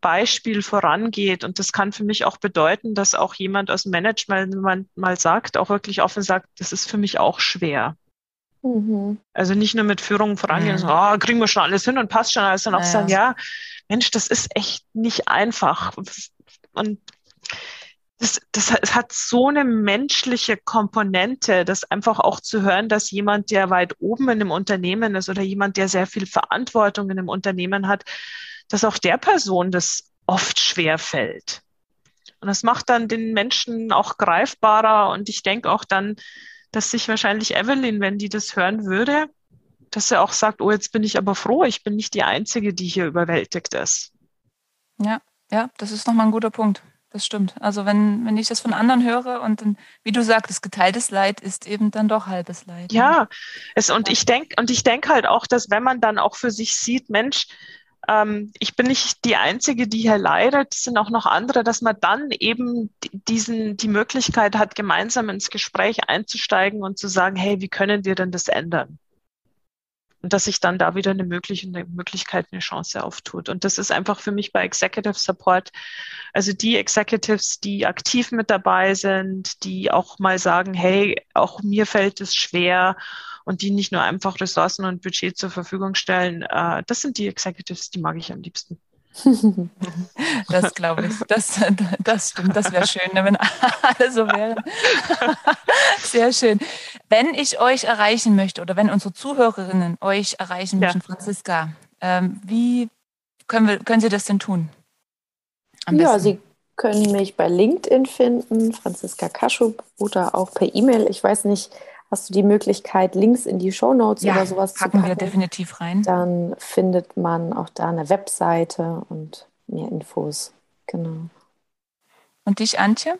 Beispiel vorangeht. Und das kann für mich auch bedeuten, dass auch jemand aus dem Management man mal sagt, auch wirklich offen sagt, das ist für mich auch schwer. Mhm. Also nicht nur mit Führung vorangehen, mhm. so, oh, kriegen wir schon alles hin und passt schon alles, sondern auch sagen, ja, Mensch, das ist echt nicht einfach. Und das, das hat so eine menschliche Komponente, das einfach auch zu hören, dass jemand, der weit oben in einem Unternehmen ist oder jemand, der sehr viel Verantwortung in einem Unternehmen hat, dass auch der Person das oft schwer fällt. Und das macht dann den Menschen auch greifbarer. Und ich denke auch dann, dass sich wahrscheinlich Evelyn, wenn die das hören würde, dass er auch sagt, oh, jetzt bin ich aber froh, ich bin nicht die Einzige, die hier überwältigt ist. Ja, ja, das ist nochmal ein guter Punkt das stimmt. Also wenn, wenn ich das von anderen höre und dann, wie du sagtest, geteiltes Leid ist eben dann doch halbes Leid. Ne? Ja, es, und ich denke, und ich denke halt auch, dass wenn man dann auch für sich sieht, Mensch, ähm, ich bin nicht die Einzige, die hier leidet, es sind auch noch andere, dass man dann eben diesen, die Möglichkeit hat, gemeinsam ins Gespräch einzusteigen und zu sagen, hey, wie können wir denn das ändern? und dass sich dann da wieder eine, mögliche, eine Möglichkeit, eine Chance auftut. Und das ist einfach für mich bei Executive Support, also die Executives, die aktiv mit dabei sind, die auch mal sagen, hey, auch mir fällt es schwer und die nicht nur einfach Ressourcen und Budget zur Verfügung stellen, äh, das sind die Executives, die mag ich am liebsten. [LAUGHS] Das glaube ich. Das, das stimmt. Das wäre schön, ne, wenn alle so wären. [LAUGHS] Sehr schön. Wenn ich euch erreichen möchte oder wenn unsere Zuhörerinnen euch erreichen möchten, ja. Franziska, ähm, wie können, wir, können Sie das denn tun? ja, Sie können mich bei LinkedIn finden, Franziska Kaschub, oder auch per E-Mail. Ich weiß nicht, hast du die Möglichkeit, Links in die Show Notes ja, oder sowas zu packen? wir definitiv rein. Dann findet man auch da eine Webseite und mehr Infos. Genau. Und dich, Antje?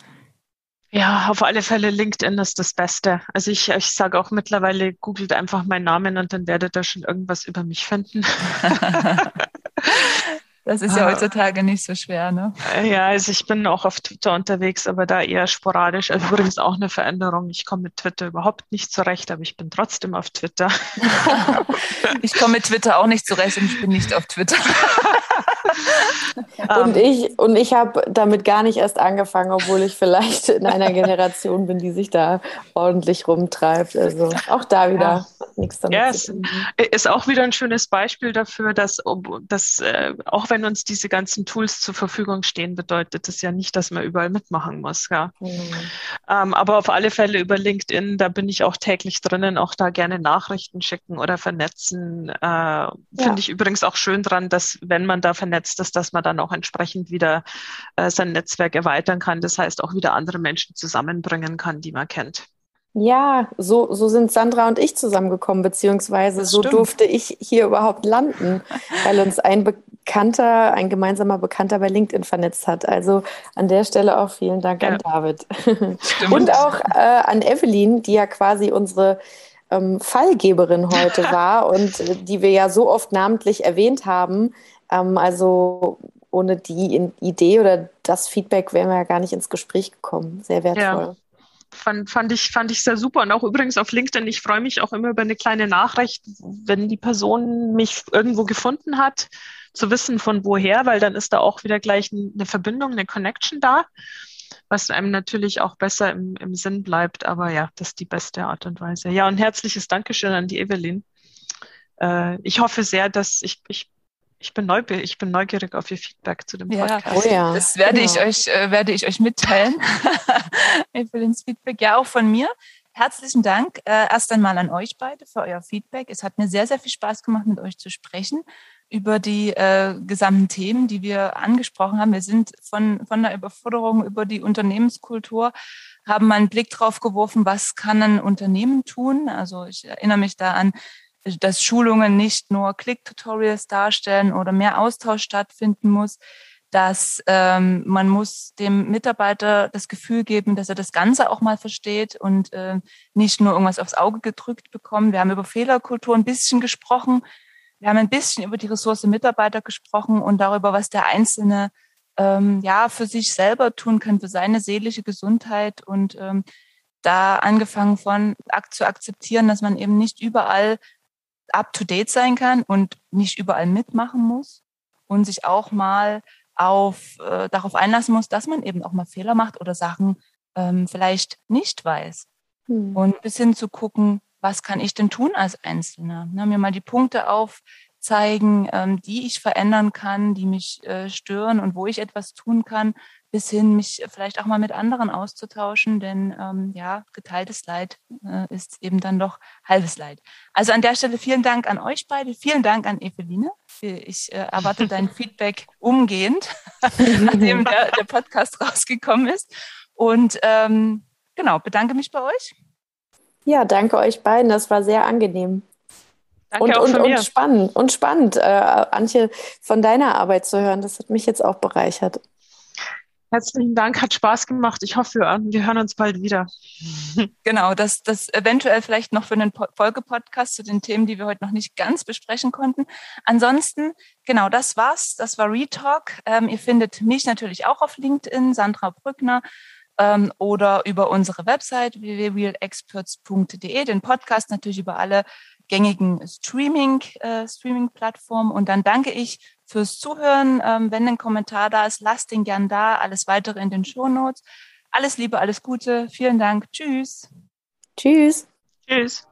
Ja, auf alle Fälle LinkedIn ist das Beste. Also ich, ich sage auch mittlerweile, googelt einfach meinen Namen und dann werdet ihr schon irgendwas über mich finden. [LAUGHS] [LAUGHS] Das ist ja heutzutage nicht so schwer, ne? Ja, also ich bin auch auf Twitter unterwegs, aber da eher sporadisch. Also [LAUGHS] übrigens auch eine Veränderung. Ich komme mit Twitter überhaupt nicht zurecht, aber ich bin trotzdem auf Twitter. [LAUGHS] ich komme mit Twitter auch nicht zurecht und ich bin nicht auf Twitter. [LAUGHS] [LAUGHS] und ich, und ich habe damit gar nicht erst angefangen, obwohl ich vielleicht in einer Generation bin, die sich da ordentlich rumtreibt. Also auch da wieder ja. nichts damit ja, zu tun. Es ist auch wieder ein schönes Beispiel dafür, dass, dass äh, auch wenn uns diese ganzen Tools zur Verfügung stehen, bedeutet das ja nicht, dass man überall mitmachen muss. Ja. Mhm. Ähm, aber auf alle Fälle über LinkedIn, da bin ich auch täglich drinnen, auch da gerne Nachrichten schicken oder vernetzen. Äh, ja. Finde ich übrigens auch schön dran, dass wenn man da vernetzt ist, dass man dann auch entsprechend wieder äh, sein Netzwerk erweitern kann. Das heißt auch wieder andere Menschen zusammenbringen kann, die man kennt. Ja, so, so sind Sandra und ich zusammengekommen, beziehungsweise das so stimmt. durfte ich hier überhaupt landen, weil uns ein Bekannter, ein gemeinsamer Bekannter bei LinkedIn vernetzt hat. Also an der Stelle auch vielen Dank ja. an David. Stimmt. Und auch äh, an Evelyn, die ja quasi unsere ähm, Fallgeberin heute [LAUGHS] war und äh, die wir ja so oft namentlich erwähnt haben. Ähm, also ohne die Idee oder das Feedback wären wir ja gar nicht ins Gespräch gekommen. Sehr wertvoll. Ja fand, fand, ich, fand ich sehr super. Und auch übrigens auf LinkedIn, ich freue mich auch immer über eine kleine Nachricht, wenn die Person mich irgendwo gefunden hat, zu wissen von woher, weil dann ist da auch wieder gleich eine Verbindung, eine Connection da, was einem natürlich auch besser im, im Sinn bleibt. Aber ja, das ist die beste Art und Weise. Ja, und herzliches Dankeschön an die Evelyn. Äh, ich hoffe sehr, dass ich, ich ich bin, neu, ich bin neugierig auf Ihr Feedback zu dem Podcast. Ja, oh ja. Das werde genau. ich euch, äh, werde ich euch mitteilen. [LAUGHS] Evelyn's Feedback, ja auch von mir. Herzlichen Dank äh, erst einmal an euch beide für euer Feedback. Es hat mir sehr, sehr viel Spaß gemacht, mit euch zu sprechen über die äh, gesamten Themen, die wir angesprochen haben. Wir sind von, von der Überforderung über die Unternehmenskultur, haben mal einen Blick drauf geworfen, was kann ein Unternehmen tun. Also ich erinnere mich da an dass Schulungen nicht nur Click-Tutorials darstellen oder mehr Austausch stattfinden muss, dass ähm, man muss dem Mitarbeiter das Gefühl geben, dass er das Ganze auch mal versteht und äh, nicht nur irgendwas aufs Auge gedrückt bekommt. Wir haben über Fehlerkultur ein bisschen gesprochen. Wir haben ein bisschen über die Ressource Mitarbeiter gesprochen und darüber, was der Einzelne ähm, ja für sich selber tun kann, für seine seelische Gesundheit und ähm, da angefangen von zu akzeptieren, dass man eben nicht überall up-to-date sein kann und nicht überall mitmachen muss und sich auch mal auf, äh, darauf einlassen muss, dass man eben auch mal Fehler macht oder Sachen ähm, vielleicht nicht weiß. Hm. Und bis hin zu gucken, was kann ich denn tun als Einzelner? Ne, mir mal die Punkte aufzeigen, ähm, die ich verändern kann, die mich äh, stören und wo ich etwas tun kann, bis hin, mich vielleicht auch mal mit anderen auszutauschen, denn ähm, ja, geteiltes Leid äh, ist eben dann doch halbes Leid. Also an der Stelle vielen Dank an euch beide, vielen Dank an Eveline. Ich äh, erwarte dein [LAUGHS] Feedback umgehend, [LAUGHS] nachdem der, der, Podcast [LAUGHS] rausgekommen ist. Und ähm, genau, bedanke mich bei euch. Ja, danke euch beiden. Das war sehr angenehm. Danke und, auch und, und spannend und spannend, äh, Antje, von deiner Arbeit zu hören. Das hat mich jetzt auch bereichert. Herzlichen Dank, hat Spaß gemacht. Ich hoffe, wir hören uns bald wieder. Genau, das, das eventuell vielleicht noch für einen Folgepodcast zu den Themen, die wir heute noch nicht ganz besprechen konnten. Ansonsten, genau, das war's. Das war Retalk. Ähm, ihr findet mich natürlich auch auf LinkedIn, Sandra Brückner, ähm, oder über unsere Website www.realexperts.de, den Podcast natürlich über alle gängigen Streaming, äh, Streaming-Plattformen. Und dann danke ich fürs Zuhören. Ähm, wenn ein Kommentar da ist, lasst den gern da. Alles weitere in den Show Notes. Alles Liebe, alles Gute. Vielen Dank. Tschüss. Tschüss. Tschüss.